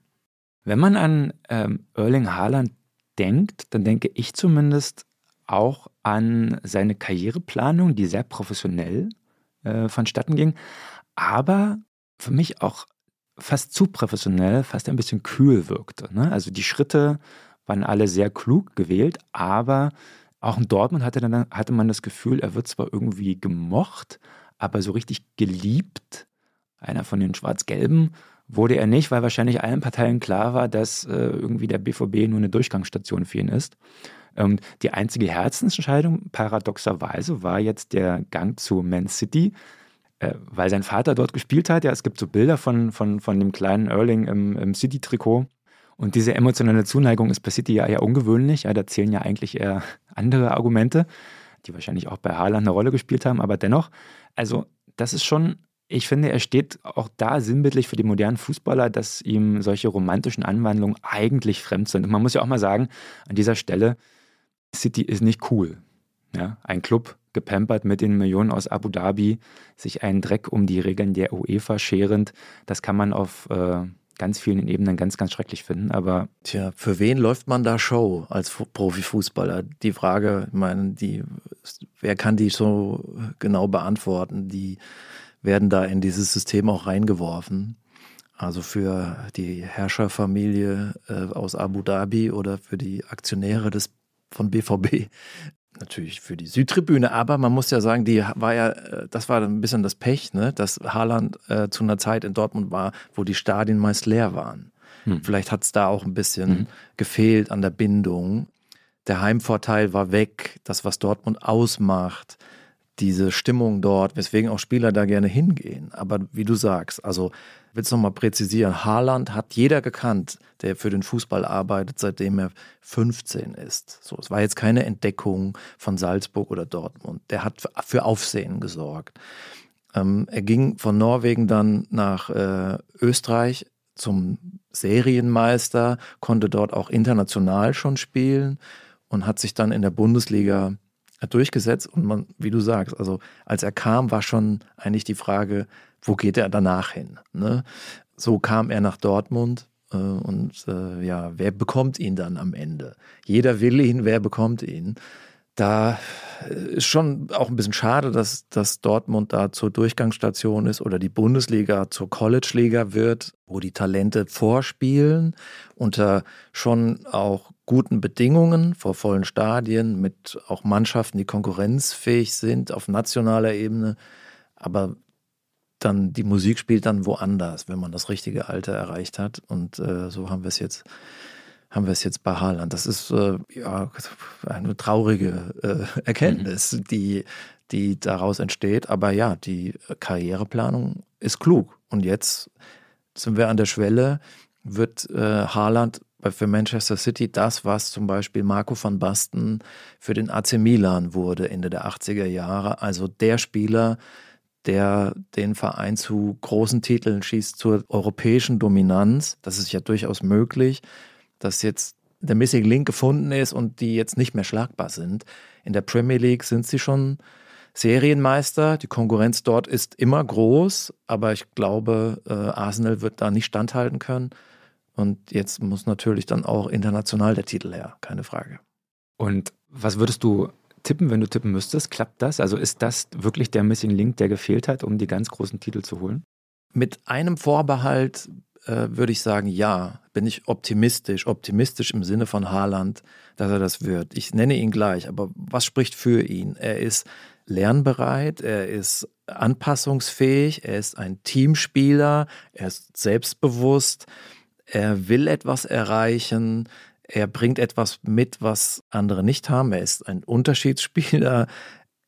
Wenn man an ähm, Erling Haaland denkt, dann denke ich zumindest auch an seine Karriereplanung, die sehr professionell äh, vonstatten ging, aber für mich auch fast zu professionell, fast ein bisschen kühl wirkte. Ne? Also die Schritte waren alle sehr klug gewählt, aber auch in Dortmund hatte, dann, hatte man das Gefühl, er wird zwar irgendwie gemocht, aber so richtig geliebt, einer von den Schwarz-Gelben, wurde er nicht, weil wahrscheinlich allen Parteien klar war, dass äh, irgendwie der BVB nur eine Durchgangsstation für ihn ist. Und die einzige Herzensentscheidung, paradoxerweise, war jetzt der Gang zu Man City, äh, weil sein Vater dort gespielt hat. Ja, es gibt so Bilder von, von, von dem kleinen Erling im, im City-Trikot. Und diese emotionale Zuneigung ist bei City ja eher ungewöhnlich. Ja, da zählen ja eigentlich eher andere Argumente, die wahrscheinlich auch bei Haaland eine Rolle gespielt haben. Aber dennoch, also das ist schon ich finde, er steht auch da sinnbildlich für die modernen Fußballer, dass ihm solche romantischen Anwandlungen eigentlich fremd sind. Und man muss ja auch mal sagen, an dieser Stelle, City ist nicht cool. Ja, ein Club gepampert mit den Millionen aus Abu Dhabi, sich einen Dreck um die Regeln der UEFA scherend, das kann man auf äh, ganz vielen Ebenen ganz, ganz schrecklich finden. Aber Tja, für wen läuft man da Show als Fu- Profifußballer? Die Frage, ich meine, die, wer kann die so genau beantworten? Die werden da in dieses System auch reingeworfen. Also für die Herrscherfamilie äh, aus Abu Dhabi oder für die Aktionäre des, von BVB. Natürlich für die Südtribüne, aber man muss ja sagen, die war ja, äh, das war ein bisschen das Pech, ne? dass Haaland äh, zu einer Zeit in Dortmund war, wo die Stadien meist leer waren. Hm. Vielleicht hat es da auch ein bisschen Mhm. gefehlt an der Bindung. Der Heimvorteil war weg, das, was Dortmund ausmacht, diese Stimmung dort, weswegen auch Spieler da gerne hingehen. Aber wie du sagst, also willst du nochmal präzisieren, Haaland hat jeder gekannt, der für den Fußball arbeitet, seitdem er 15 ist. So, es war jetzt keine Entdeckung von Salzburg oder Dortmund. Der hat für- Aufsehen gesorgt. Ähm, er ging von Norwegen dann nach äh, Österreich zum Serienmeister, konnte dort auch international schon spielen und hat sich dann in der Bundesliga durchgesetzt. Und man, wie du sagst, also als er kam, war schon eigentlich die Frage, wo geht er danach hin? Ne? So kam er nach Dortmund äh, und äh, ja, wer bekommt ihn dann am Ende? Jeder will ihn, wer bekommt ihn? Da äh, ist schon auch ein bisschen schade, dass, dass Dortmund da zur Durchgangsstation ist oder die Bundesliga zur College-Liga wird, wo die Talente vorspielen, unter schon auch guten Bedingungen, vor vollen Stadien, mit auch Mannschaften, die konkurrenzfähig sind auf nationaler Ebene. Aber dann die Musik spielt dann woanders, wenn man das richtige Alter erreicht hat. Und äh, so haben wir es jetzt haben wir es jetzt bei Haaland. Das ist äh, ja eine traurige äh, Erkenntnis, mhm. die, die daraus entsteht. Aber ja, die Karriereplanung ist klug. Und jetzt sind wir an der Schwelle, wird äh, Haaland für Manchester City das, was zum Beispiel Marco van Basten für den AC Milan wurde Ende der 80er Jahre. Also der Spieler, der den Verein zu großen Titeln schießt, zur europäischen Dominanz. Das ist ja durchaus möglich, dass jetzt der Missing Link gefunden ist und die jetzt nicht mehr schlagbar sind. In der Premier League sind sie schon Serienmeister. Die Konkurrenz dort ist immer groß, aber ich glaube, äh, Arsenal wird da nicht standhalten können. Und jetzt muss natürlich dann auch international der Titel her, keine Frage. Und was würdest du tippen, wenn du tippen müsstest? Klappt das? Also ist das wirklich der Missing Link, der gefehlt hat, um die ganz großen Titel zu holen? Mit einem Vorbehalt äh, würde ich sagen, ja, bin ich optimistisch. Optimistisch im Sinne von Haaland, dass er das wird. Ich nenne ihn gleich, aber was spricht für ihn? Er ist lernbereit, er ist anpassungsfähig, er ist ein Teamspieler, er ist selbstbewusst, er will etwas erreichen, er bringt etwas mit, was andere nicht haben. Er ist ein Unterschiedsspieler.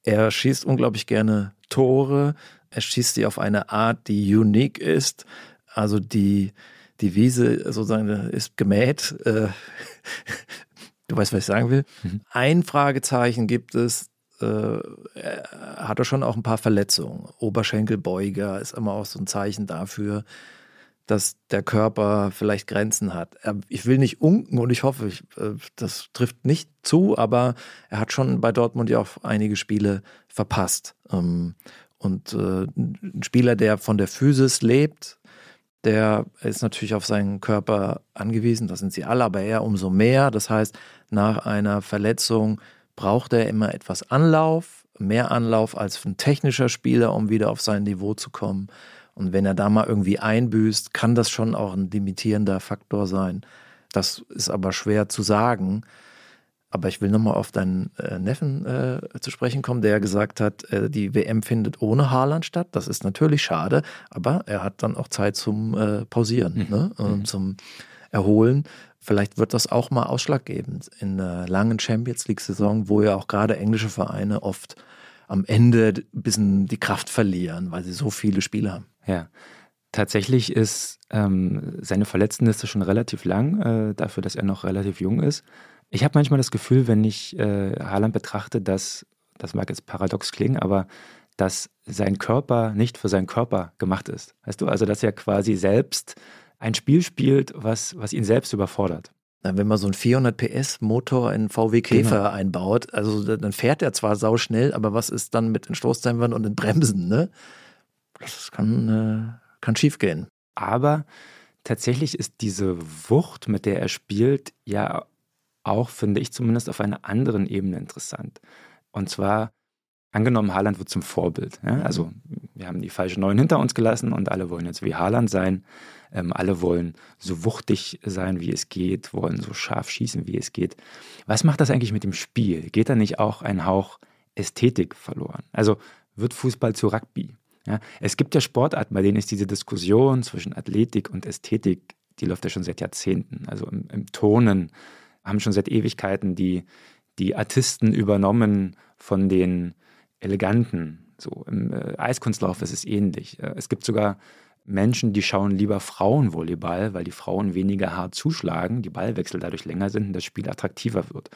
Er schießt unglaublich gerne Tore. Er schießt sie auf eine Art, die unique ist. Also die, die Wiese sozusagen ist gemäht. Äh, du weißt, was ich sagen will. Mhm. Ein Fragezeichen gibt es. Äh, hat er schon auch ein paar Verletzungen. Oberschenkelbeuger ist immer auch so ein Zeichen dafür, dass der Körper vielleicht Grenzen hat. Ich will nicht unken und ich hoffe, ich, äh, das trifft nicht zu, aber er hat schon bei Dortmund ja auch einige Spiele verpasst. Ähm, und äh, ein Spieler, der von der Physis lebt, der ist natürlich auf seinen Körper angewiesen, das sind sie alle, aber er umso mehr. Das heißt, nach einer Verletzung braucht er immer etwas Anlauf, mehr Anlauf als ein technischer Spieler, um wieder auf sein Niveau zu kommen. Und wenn er da mal irgendwie einbüßt, kann das schon auch ein limitierender Faktor sein. Das ist aber schwer zu sagen. Aber ich will nochmal auf deinen äh, Neffen äh, zu sprechen kommen, der gesagt hat, äh, die WM findet ohne Haaland statt. Das ist natürlich schade, aber er hat dann auch Zeit zum äh, Pausieren, mhm. ne? Mhm. zum Erholen. Vielleicht wird das auch mal ausschlaggebend in einer langen Champions League-Saison, wo ja auch gerade englische Vereine oft am Ende ein bisschen die Kraft verlieren, weil sie so viele Spiele haben. Ja. Tatsächlich ist ähm, seine Verletztenliste schon relativ lang, äh, dafür, dass er noch relativ jung ist. Ich habe manchmal das Gefühl, wenn ich äh, Haaland betrachte, dass, das mag jetzt paradox klingen, aber dass sein Körper nicht für seinen Körper gemacht ist. Weißt du, also dass er quasi selbst ein Spiel spielt, was, was ihn selbst überfordert. Wenn man so einen 400 PS Motor in VW Käfer genau. einbaut, also dann fährt er zwar sau schnell, aber was ist dann mit den Stoßdämpfern und den Bremsen, ne? Das kann, äh, kann schief gehen. Aber tatsächlich ist diese Wucht, mit der er spielt, ja auch, finde ich zumindest, auf einer anderen Ebene interessant. Und zwar, angenommen, Haaland wird zum Vorbild. Ja? Mhm. Also, wir haben die falschen Neuen hinter uns gelassen und alle wollen jetzt wie Haaland sein. Ähm, alle wollen so wuchtig sein, wie es geht, wollen so scharf schießen, wie es geht. Was macht das eigentlich mit dem Spiel? Geht da nicht auch ein Hauch Ästhetik verloren? Also, wird Fußball zu Rugby? Ja, es gibt ja Sportarten, bei denen ist diese Diskussion zwischen Athletik und Ästhetik, die läuft ja schon seit Jahrzehnten. Also im, im Turnen haben schon seit Ewigkeiten die, die Artisten übernommen von den Eleganten. So im äh, Eiskunstlauf ist es ähnlich. Äh, es gibt sogar Menschen, die schauen lieber Frauenvolleyball, weil die Frauen weniger hart zuschlagen, die Ballwechsel dadurch länger sind und das Spiel attraktiver wird.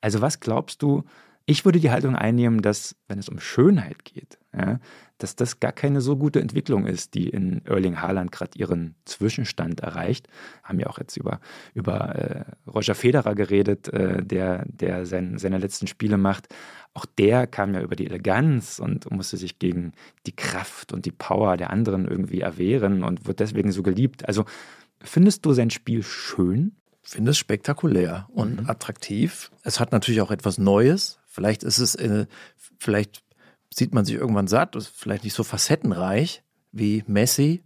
Also was glaubst du, ich würde die Haltung einnehmen, dass, wenn es um Schönheit geht, ja, dass das gar keine so gute Entwicklung ist, die in Erling Haaland gerade ihren Zwischenstand erreicht. Haben ja auch jetzt über, über äh, Roger Federer geredet, äh, der, der sein, seine letzten Spiele macht. Auch der kam ja über die Eleganz und musste sich gegen die Kraft und die Power der anderen irgendwie erwehren und wird deswegen so geliebt. Also findest du sein Spiel schön? finde es spektakulär und mhm. attraktiv. Es hat natürlich auch etwas Neues. Vielleicht ist es, äh, vielleicht sieht man sich irgendwann satt, ist vielleicht nicht so facettenreich wie Messi.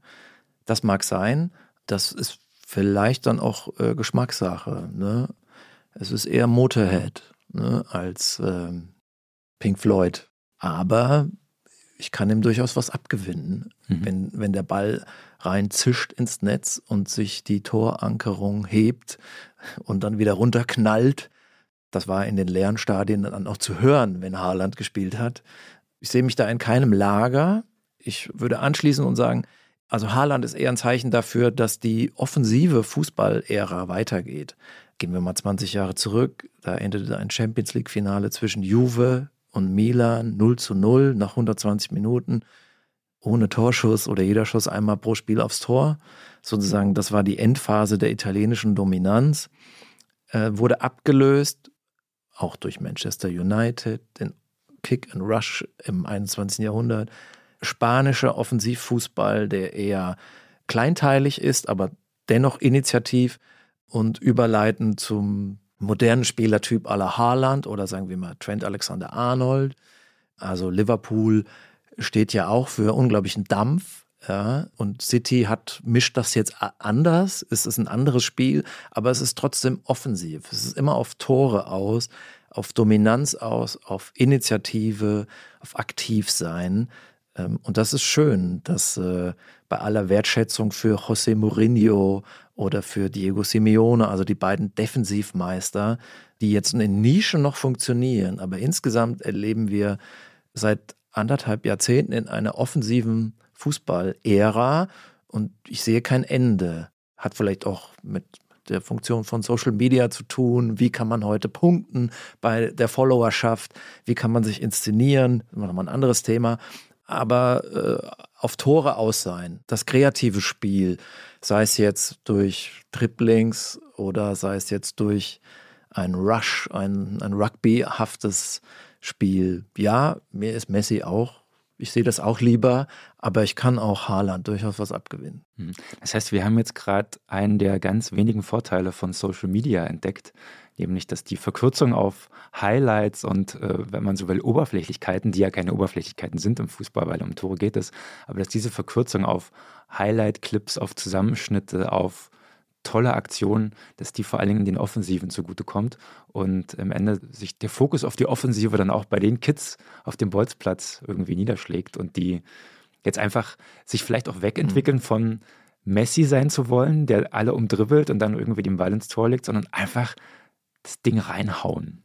Das mag sein. Das ist vielleicht dann auch äh, Geschmackssache. Ne? Es ist eher Motorhead ne, als ähm, Pink Floyd. Aber ich kann ihm durchaus was abgewinnen, mhm. wenn, wenn der Ball rein zischt ins Netz und sich die Torankerung hebt und dann wieder runterknallt. Das war in den leeren Stadien dann auch zu hören, wenn Haaland gespielt hat. Ich sehe mich da in keinem Lager. Ich würde anschließen und sagen, also Haaland ist eher ein Zeichen dafür, dass die offensive Fußballära weitergeht. Gehen wir mal 20 Jahre zurück, da endete ein Champions League-Finale zwischen Juve und Milan 0 zu 0 nach 120 Minuten ohne Torschuss oder jeder Schuss einmal pro Spiel aufs Tor. Sozusagen, das war die Endphase der italienischen Dominanz. Äh, wurde abgelöst, auch durch Manchester United, den Kick and Rush im 21. Jahrhundert. Spanischer Offensivfußball, der eher kleinteilig ist, aber dennoch initiativ und überleitend zum modernen Spielertyp la Haaland oder sagen wir mal Trent Alexander Arnold. Also Liverpool steht ja auch für unglaublichen Dampf. Ja, und City hat, mischt das jetzt anders. Es ist ein anderes Spiel, aber es ist trotzdem offensiv. Es ist immer auf Tore aus, auf Dominanz aus, auf Initiative, auf Aktivsein. Ähm, und das ist schön, dass äh, bei aller Wertschätzung für José Mourinho oder für Diego Simeone, also die beiden Defensivmeister, die jetzt in Nischen noch funktionieren, aber insgesamt erleben wir seit anderthalb Jahrzehnten in einer offensiven Fußball-Ära und ich sehe kein Ende. Hat vielleicht auch mit der Funktion von Social Media zu tun. Wie kann man heute punkten bei der Followerschaft? Wie kann man sich inszenieren? Das ist nochmal ein anderes Thema. Aber äh, auf Tore aus sein, das kreative Spiel, sei es jetzt durch Triplings oder sei es jetzt durch ein Rush, ein, ein Rugby-haftes Spiel. Ja, mir ist Messi auch. Ich sehe das auch lieber, aber ich kann auch Haaland durchaus was abgewinnen. Hm. Das heißt, wir haben jetzt gerade einen der ganz wenigen Vorteile von Social Media entdeckt, nämlich dass die Verkürzung auf Highlights und, äh, wenn man so will, Oberflächlichkeiten, die ja keine Oberflächlichkeiten sind im Fußball, weil um Tore geht es, aber dass diese Verkürzung auf Highlight-Clips, auf Zusammenschnitte, auf tolle Aktion, dass die vor allen Dingen den Offensiven zugutekommt und am Ende sich der Fokus auf die Offensive dann auch bei den Kids auf dem Bolzplatz irgendwie niederschlägt und die jetzt einfach sich vielleicht auch wegentwickeln mhm. von Messi sein zu wollen, der alle umdribbelt und dann irgendwie den Ball ins Tor legt, sondern einfach das Ding reinhauen.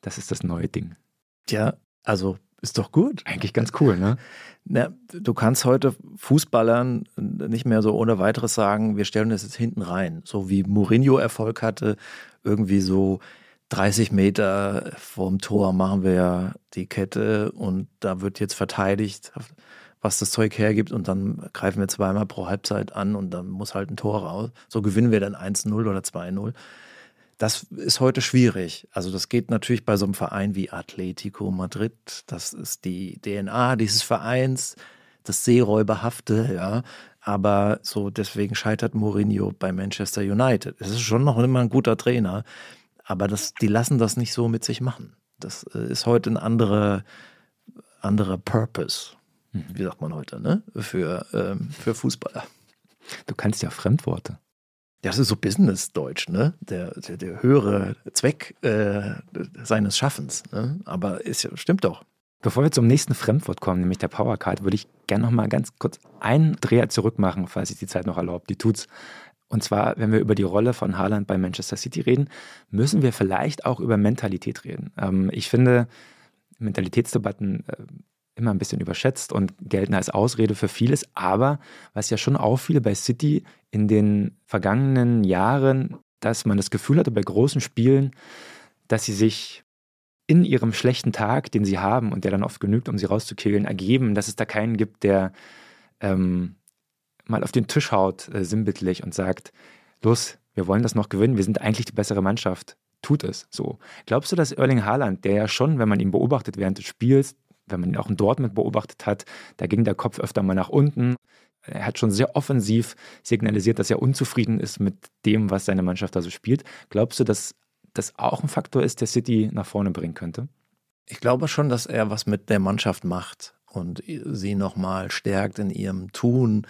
Das ist das neue Ding. Ja, also ist doch gut. Eigentlich ganz cool, ne? Na, du kannst heute Fußballern nicht mehr so ohne weiteres sagen, wir stellen das jetzt hinten rein. So wie Mourinho Erfolg hatte, irgendwie so 30 Meter vorm Tor machen wir ja die Kette und da wird jetzt verteidigt, was das Zeug hergibt und dann greifen wir zweimal pro Halbzeit an und dann muss halt ein Tor raus. So gewinnen wir dann 1-0 oder 2-0. Das ist heute schwierig. Also das geht natürlich bei so einem Verein wie Atletico Madrid. Das ist die DNA dieses Vereins, das Seeräuberhafte, ja. Aber so deswegen scheitert Mourinho bei Manchester United. Es ist schon noch immer ein guter Trainer, aber das, die lassen das nicht so mit sich machen. Das äh, ist heute ein anderer, anderer Purpose, mhm. wie sagt man heute, ne? Für, ähm, für Fußballer. Du kannst ja Fremdworte. Das ist so Business-Deutsch, ne? Der, der, der höhere Zweck äh, seines Schaffens. Ne? Aber ist, stimmt doch. Bevor wir zum nächsten Fremdwort kommen, nämlich der Powercard, würde ich gerne noch mal ganz kurz einen Dreher zurück machen, falls sich die Zeit noch erlaubt. Die tut's. Und zwar, wenn wir über die Rolle von Haaland bei Manchester City reden, müssen wir vielleicht auch über Mentalität reden. Ähm, ich finde, Mentalitätsdebatten äh, immer ein bisschen überschätzt und gelten als Ausrede für vieles. Aber was ja schon auffiel bei City in den vergangenen Jahren, dass man das Gefühl hatte bei großen Spielen, dass sie sich in ihrem schlechten Tag, den sie haben und der dann oft genügt, um sie rauszukillen, ergeben, dass es da keinen gibt, der ähm, mal auf den Tisch haut, äh, sinnbildlich, und sagt, los, wir wollen das noch gewinnen, wir sind eigentlich die bessere Mannschaft. Tut es so. Glaubst du, dass Erling Haaland, der ja schon, wenn man ihn beobachtet während des Spiels, wenn man ihn auch in Dortmund beobachtet hat, da ging der Kopf öfter mal nach unten. Er hat schon sehr offensiv signalisiert, dass er unzufrieden ist mit dem, was seine Mannschaft da so spielt. Glaubst du, dass das auch ein Faktor ist, der City nach vorne bringen könnte? Ich glaube schon, dass er was mit der Mannschaft macht und sie nochmal stärkt in ihrem Tun,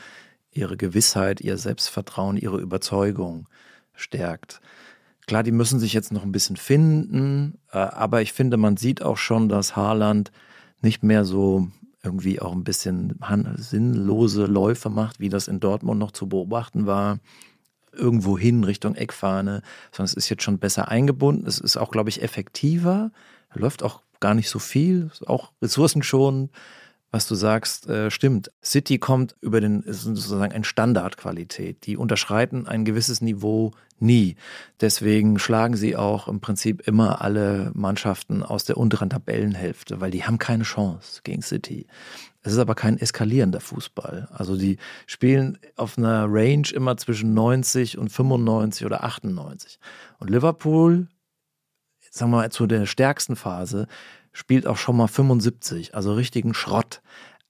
ihre Gewissheit, ihr Selbstvertrauen, ihre Überzeugung stärkt. Klar, die müssen sich jetzt noch ein bisschen finden, äh, aber ich finde, man sieht auch schon, dass Haaland nicht mehr so irgendwie auch ein bisschen sinnlose Läufe macht, wie das in Dortmund noch zu beobachten war, irgendwo hin Richtung Eckfahne, sondern es ist jetzt schon besser eingebunden. Es ist auch, glaube ich, effektiver. Er läuft auch gar nicht so viel, auch ressourcenschonend was du sagst, äh, stimmt. City kommt über den, ist sozusagen eine Standardqualität. Die unterschreiten ein gewisses Niveau nie. Deswegen schlagen sie auch im Prinzip immer alle Mannschaften aus der unteren Tabellenhälfte, weil die haben keine Chance gegen City. Es ist aber kein eskalierender Fußball. Also die spielen auf einer Range immer zwischen 90 und 95 oder 98. Und Liverpool, sagen wir mal zu der stärksten Phase, spielt auch schon mal 75, also richtigen Schrott.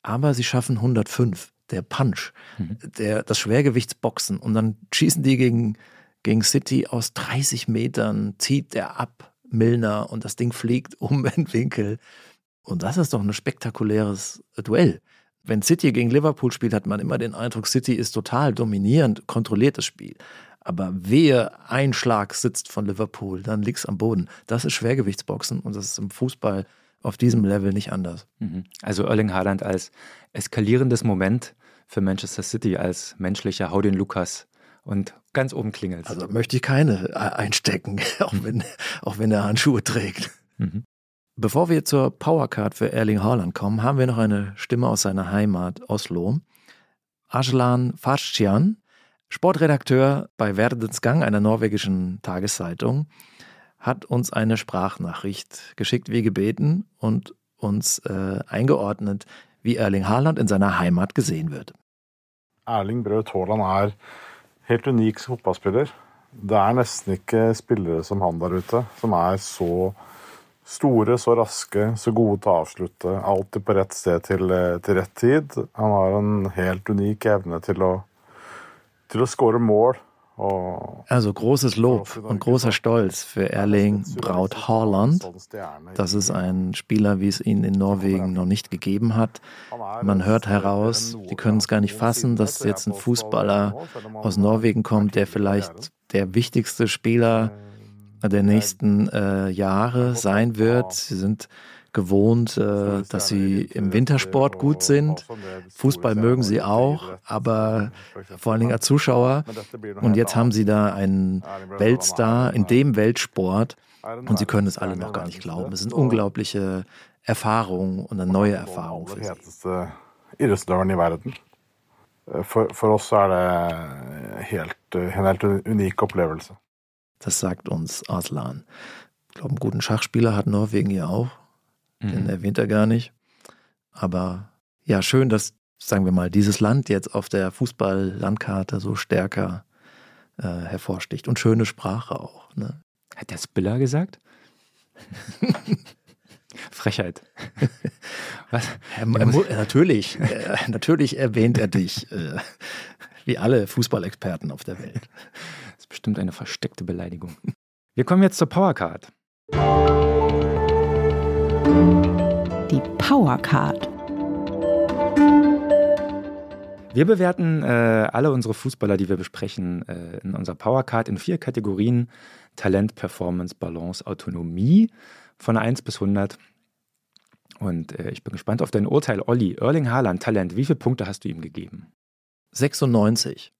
Aber sie schaffen 105, der Punch, mhm. der, das Schwergewichtsboxen. Und dann schießen die gegen, gegen City aus 30 Metern, zieht der ab, Milner, und das Ding fliegt um den Winkel. Und das ist doch ein spektakuläres Duell. Wenn City gegen Liverpool spielt, hat man immer den Eindruck, City ist total dominierend, kontrolliert das Spiel. Aber wehe, ein Schlag sitzt von Liverpool, dann liegt's am Boden. Das ist Schwergewichtsboxen und das ist im Fußball auf diesem Level nicht anders. Mhm. Also Erling Haaland als eskalierendes Moment für Manchester City als menschlicher Hau den Lukas und ganz oben klingelt. Also möchte ich keine äh, einstecken, auch wenn, auch wenn er Handschuhe trägt. Mhm. Bevor wir zur Powercard für Erling Haaland kommen, haben wir noch eine Stimme aus seiner Heimat Oslo. Ajlan Farschian Sportredakteur bei Verdens Gang, einer norwegischen Tageszeitung, hat uns eine Sprachnachricht geschickt, wie gebeten, und uns äh, eingeordnet, wie Erling Haaland in seiner Heimat gesehen wird. Erling Braut Haaland er helt unik som fotballspiller. Det er nesten ikke spillere som han der ute, som er så store, så raske, så gode til å avslutte. Alltid på rett sted til, til rett tid. Han har en helt unik evne til å til å skåre mål. Also großes Lob und großer Stolz für Erling Braut Haaland. Das ist ein Spieler, wie es ihn in Norwegen noch nicht gegeben hat. Man hört heraus, die können es gar nicht fassen, dass jetzt ein Fußballer aus Norwegen kommt, der vielleicht der wichtigste Spieler der nächsten äh, Jahre sein wird. Sie sind gewohnt, äh, dass sie im Wintersport gut sind. Fußball mögen sie auch, aber vor allen Dingen als Zuschauer. Und jetzt haben sie da einen Weltstar in dem Weltsport und sie können es alle noch gar nicht glauben. Es sind unglaubliche Erfahrungen und eine neue Erfahrung für sie. i verden. For, for oss er det helt, en helt unik opplevelse. Das sagt uns Aslan. Ich glaube, einen guten Schachspieler hat Norwegen ja auch. Den mhm. erwähnt er gar nicht. Aber ja, schön, dass, sagen wir mal, dieses Land jetzt auf der Fußball-Landkarte so stärker äh, hervorsticht. Und schöne Sprache auch. Ne? Hat der Spiller gesagt? Frechheit. Was? Er, er, natürlich, äh, natürlich erwähnt er dich, äh, wie alle Fußballexperten auf der Welt. Das ist bestimmt eine versteckte Beleidigung. Wir kommen jetzt zur Powercard. Die Powercard. Wir bewerten äh, alle unsere Fußballer, die wir besprechen, äh, in unserer Powercard in vier Kategorien: Talent, Performance, Balance, Autonomie von 1 bis 100. Und äh, ich bin gespannt auf dein Urteil, Olli. Erling Haaland, Talent, wie viele Punkte hast du ihm gegeben? 96.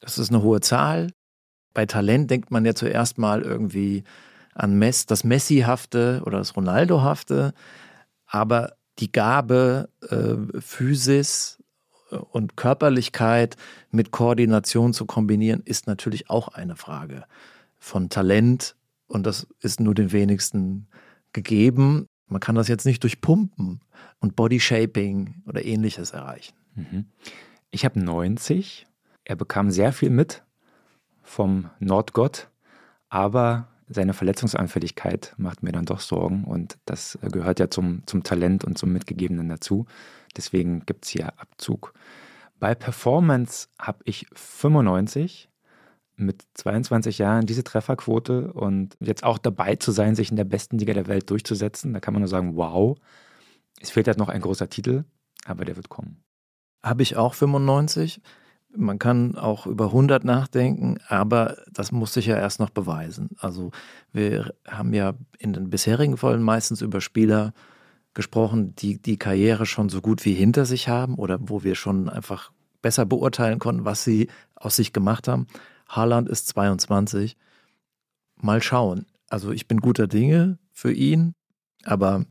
Das ist eine hohe Zahl. Bei Talent denkt man ja zuerst mal irgendwie an Mess, das Messi-hafte oder das Ronaldo-hafte, aber die Gabe, äh, Physis äh, und Körperlichkeit mit Koordination zu kombinieren, ist natürlich auch eine Frage von Talent und das ist nur den wenigsten gegeben. Man kann das jetzt nicht durch Pumpen und Bodyshaping oder ähnliches erreichen. Mhm. Ich habe 90. Er bekam sehr viel mit vom Nordgott, aber seine Verletzungsanfälligkeit macht mir dann doch Sorgen und das gehört ja zum, zum Talent und zum Mitgegebenen dazu. Deswegen gibt es hier Abzug. Bei Performance habe ich 95 mit 22 Jahren diese Trefferquote und jetzt auch dabei zu sein, sich in der besten Liga der Welt durchzusetzen. Da kann man nur sagen, wow. Es fehlt halt noch ein großer Titel, aber der wird kommen. Habe ich auch 95. Man kann auch über 100 nachdenken, aber das muss sich ja erst noch beweisen. Also wir haben ja in den bisherigen Folgen meistens über Spieler gesprochen, die die Karriere schon so gut wie hinter sich haben oder wo wir schon einfach besser beurteilen konnten, was sie aus sich gemacht haben. Haaland ist 22. Mal schauen. Also ich bin guter Dinge für ihn, aber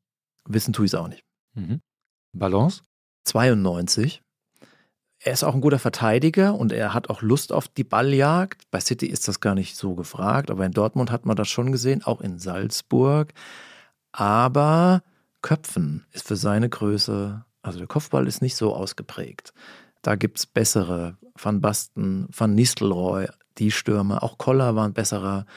wissen tue ich es auch nicht. Mhm. Balance? 92. Er ist auch ein guter Verteidiger und er hat auch Lust auf die Balljagd. Bei City ist das gar nicht so gefragt, aber in Dortmund hat man das schon gesehen, auch in Salzburg. Aber Köpfen ist für seine Größe, also der Kopfball ist nicht so ausgeprägt. Da gibt es bessere. Van Basten, Van Nistelrooy, die Stürmer. Auch Koller war ein besserer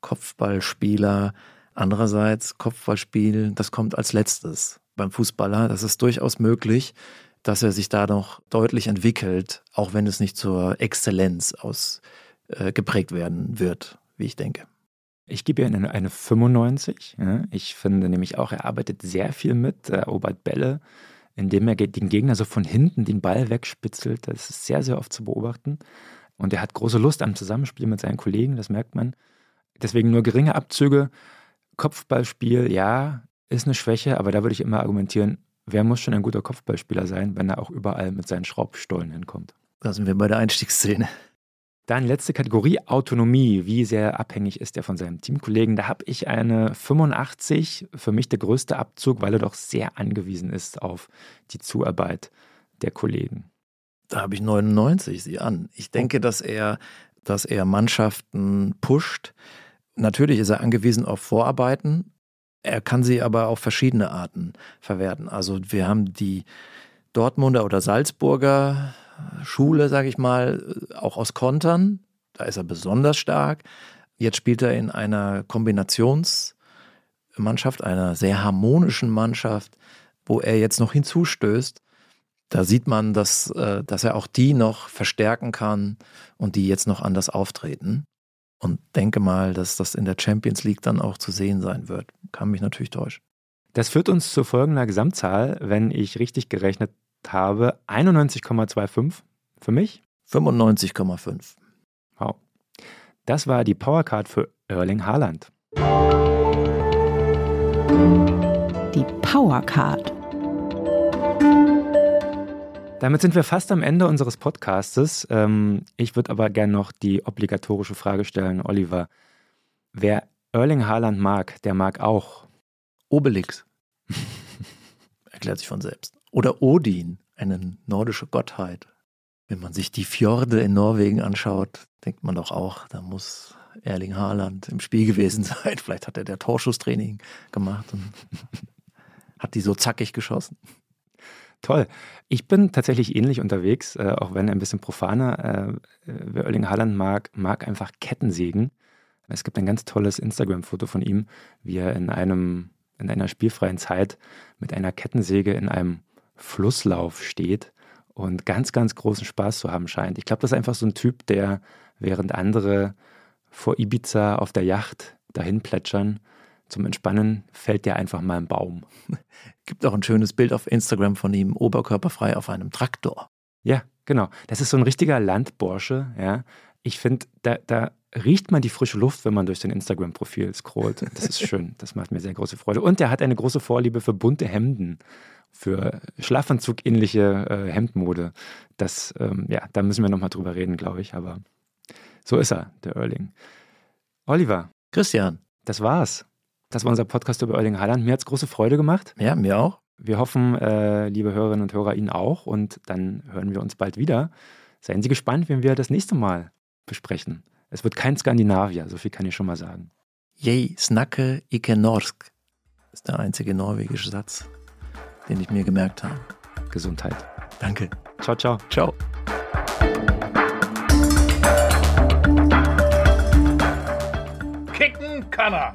Kopfballspieler. Andererseits, Kopfballspiel, das kommt als letztes beim Fußballer. Das ist durchaus möglich, dass er sich da noch deutlich entwickelt, auch wenn es nicht zur Exzellenz ausgeprägt äh, werden wird, wie ich denke. Ich gebe ihm eine, eine 95. Ja. Ich finde nämlich auch, er arbeitet sehr viel mit, er erobert Bälle, indem er den Gegner so von hinten den Ball wegspitzelt. Das ist sehr, sehr oft zu beobachten. Und er hat große Lust am Zusammenspiel mit seinen Kollegen, das merkt man. Deswegen nur geringe Abzüge. Kopfballspiel, ja, ist eine Schwäche, aber da würde ich immer argumentieren, wer muss schon ein guter Kopfballspieler sein, wenn er auch überall mit seinen Schraubstollen hinkommt. Da sind wir bei der Einstiegsszene. Dann letzte Kategorie, Autonomie. Wie sehr abhängig ist er von seinem Teamkollegen? Da habe ich eine 85, für mich der größte Abzug, weil er doch sehr angewiesen ist auf die Zuarbeit der Kollegen. Da habe ich 99, sieh an. Ich denke, dass er, dass er Mannschaften pusht. Natürlich ist er angewiesen auf Vorarbeiten, er kann sie aber auf verschiedene Arten verwerten. Also wir haben die Dortmunder oder Salzburger Schule, sage ich mal, auch aus Kontern. Da ist er besonders stark. Jetzt spielt er in einer Kombinationsmannschaft, einer sehr harmonischen Mannschaft, wo er jetzt noch hinzustößt. Da sieht man, dass, äh, dass er auch die noch verstärken kann und die jetzt noch anders auftreten und denke mal, dass das in der Champions League dann auch zu sehen sein wird. Kann mich natürlich täuschen. Das führt uns zu folgender Gesamtzahl, wenn ich richtig gerechnet habe, 91,25 für mich. 95,5. Wow. Das war die Powercard für Erling Haaland. Die Powercard. Damit sind wir fast am Ende unseres Podcastes. Ähm, ich würde aber gerne noch die obligatorische Frage stellen, Oliver. Wer Erling Haaland mag, der mag auch Obelix. Erklärt sich von selbst. Oder Odin, eine nordische Gottheit. Wenn man sich die Fjorde in Norwegen anschaut, denkt man doch auch, da muss Erling Haaland im Spiel gewesen sein. Vielleicht hat er der Torschusstraining gemacht und hat die so zackig geschossen. Toll. Ich bin tatsächlich ähnlich unterwegs, äh, auch wenn ein bisschen profaner. Äh, wer Erling Haaland mag, mag einfach Kettensägen. Es gibt ein ganz tolles Instagram-Foto von ihm, wie er in einem in einer spielfreien Zeit mit einer Kettensäge in einem Flusslauf steht und ganz, ganz großen Spaß zu haben scheint. Ich glaube, das ist einfach so ein Typ, der während andere vor Ibiza auf der Yacht dahin plätschern, zum Entspannen fällt dir einfach mal ein Baum. Gibt auch ein schönes Bild auf Instagram von ihm, oberkörperfrei auf einem Traktor. Ja, genau. Das ist so ein richtiger Landbursche, ja. Ich finde, da, da riecht man die frische Luft, wenn man durch sein Instagram-Profil scrollt. Das ist schön. Das macht mir sehr große Freude. Und er hat eine große Vorliebe für bunte Hemden, für Schlafanzug-ähnliche äh, Hemdmode. Das, ähm, ja, da müssen wir nochmal drüber reden, glaube ich. Aber so ist er, der Erling. Oliver. Christian. Das war's. Das war unser Podcast über Erling Haaland. Mir hat es große Freude gemacht. Ja, mir auch. Wir hoffen, äh, liebe Hörerinnen und Hörer, Ihnen auch. Und dann hören wir uns bald wieder. Seien Sie gespannt, wenn wir das nächste Mal besprechen. Es wird kein Skandinavier, so viel kann ich schon mal sagen. Jeg snakke ikke norsk ist der einzige norwegische Satz, den ich mir gemerkt habe. Gesundheit. Danke. Ciao, ciao. Ciao. Kicken kann er.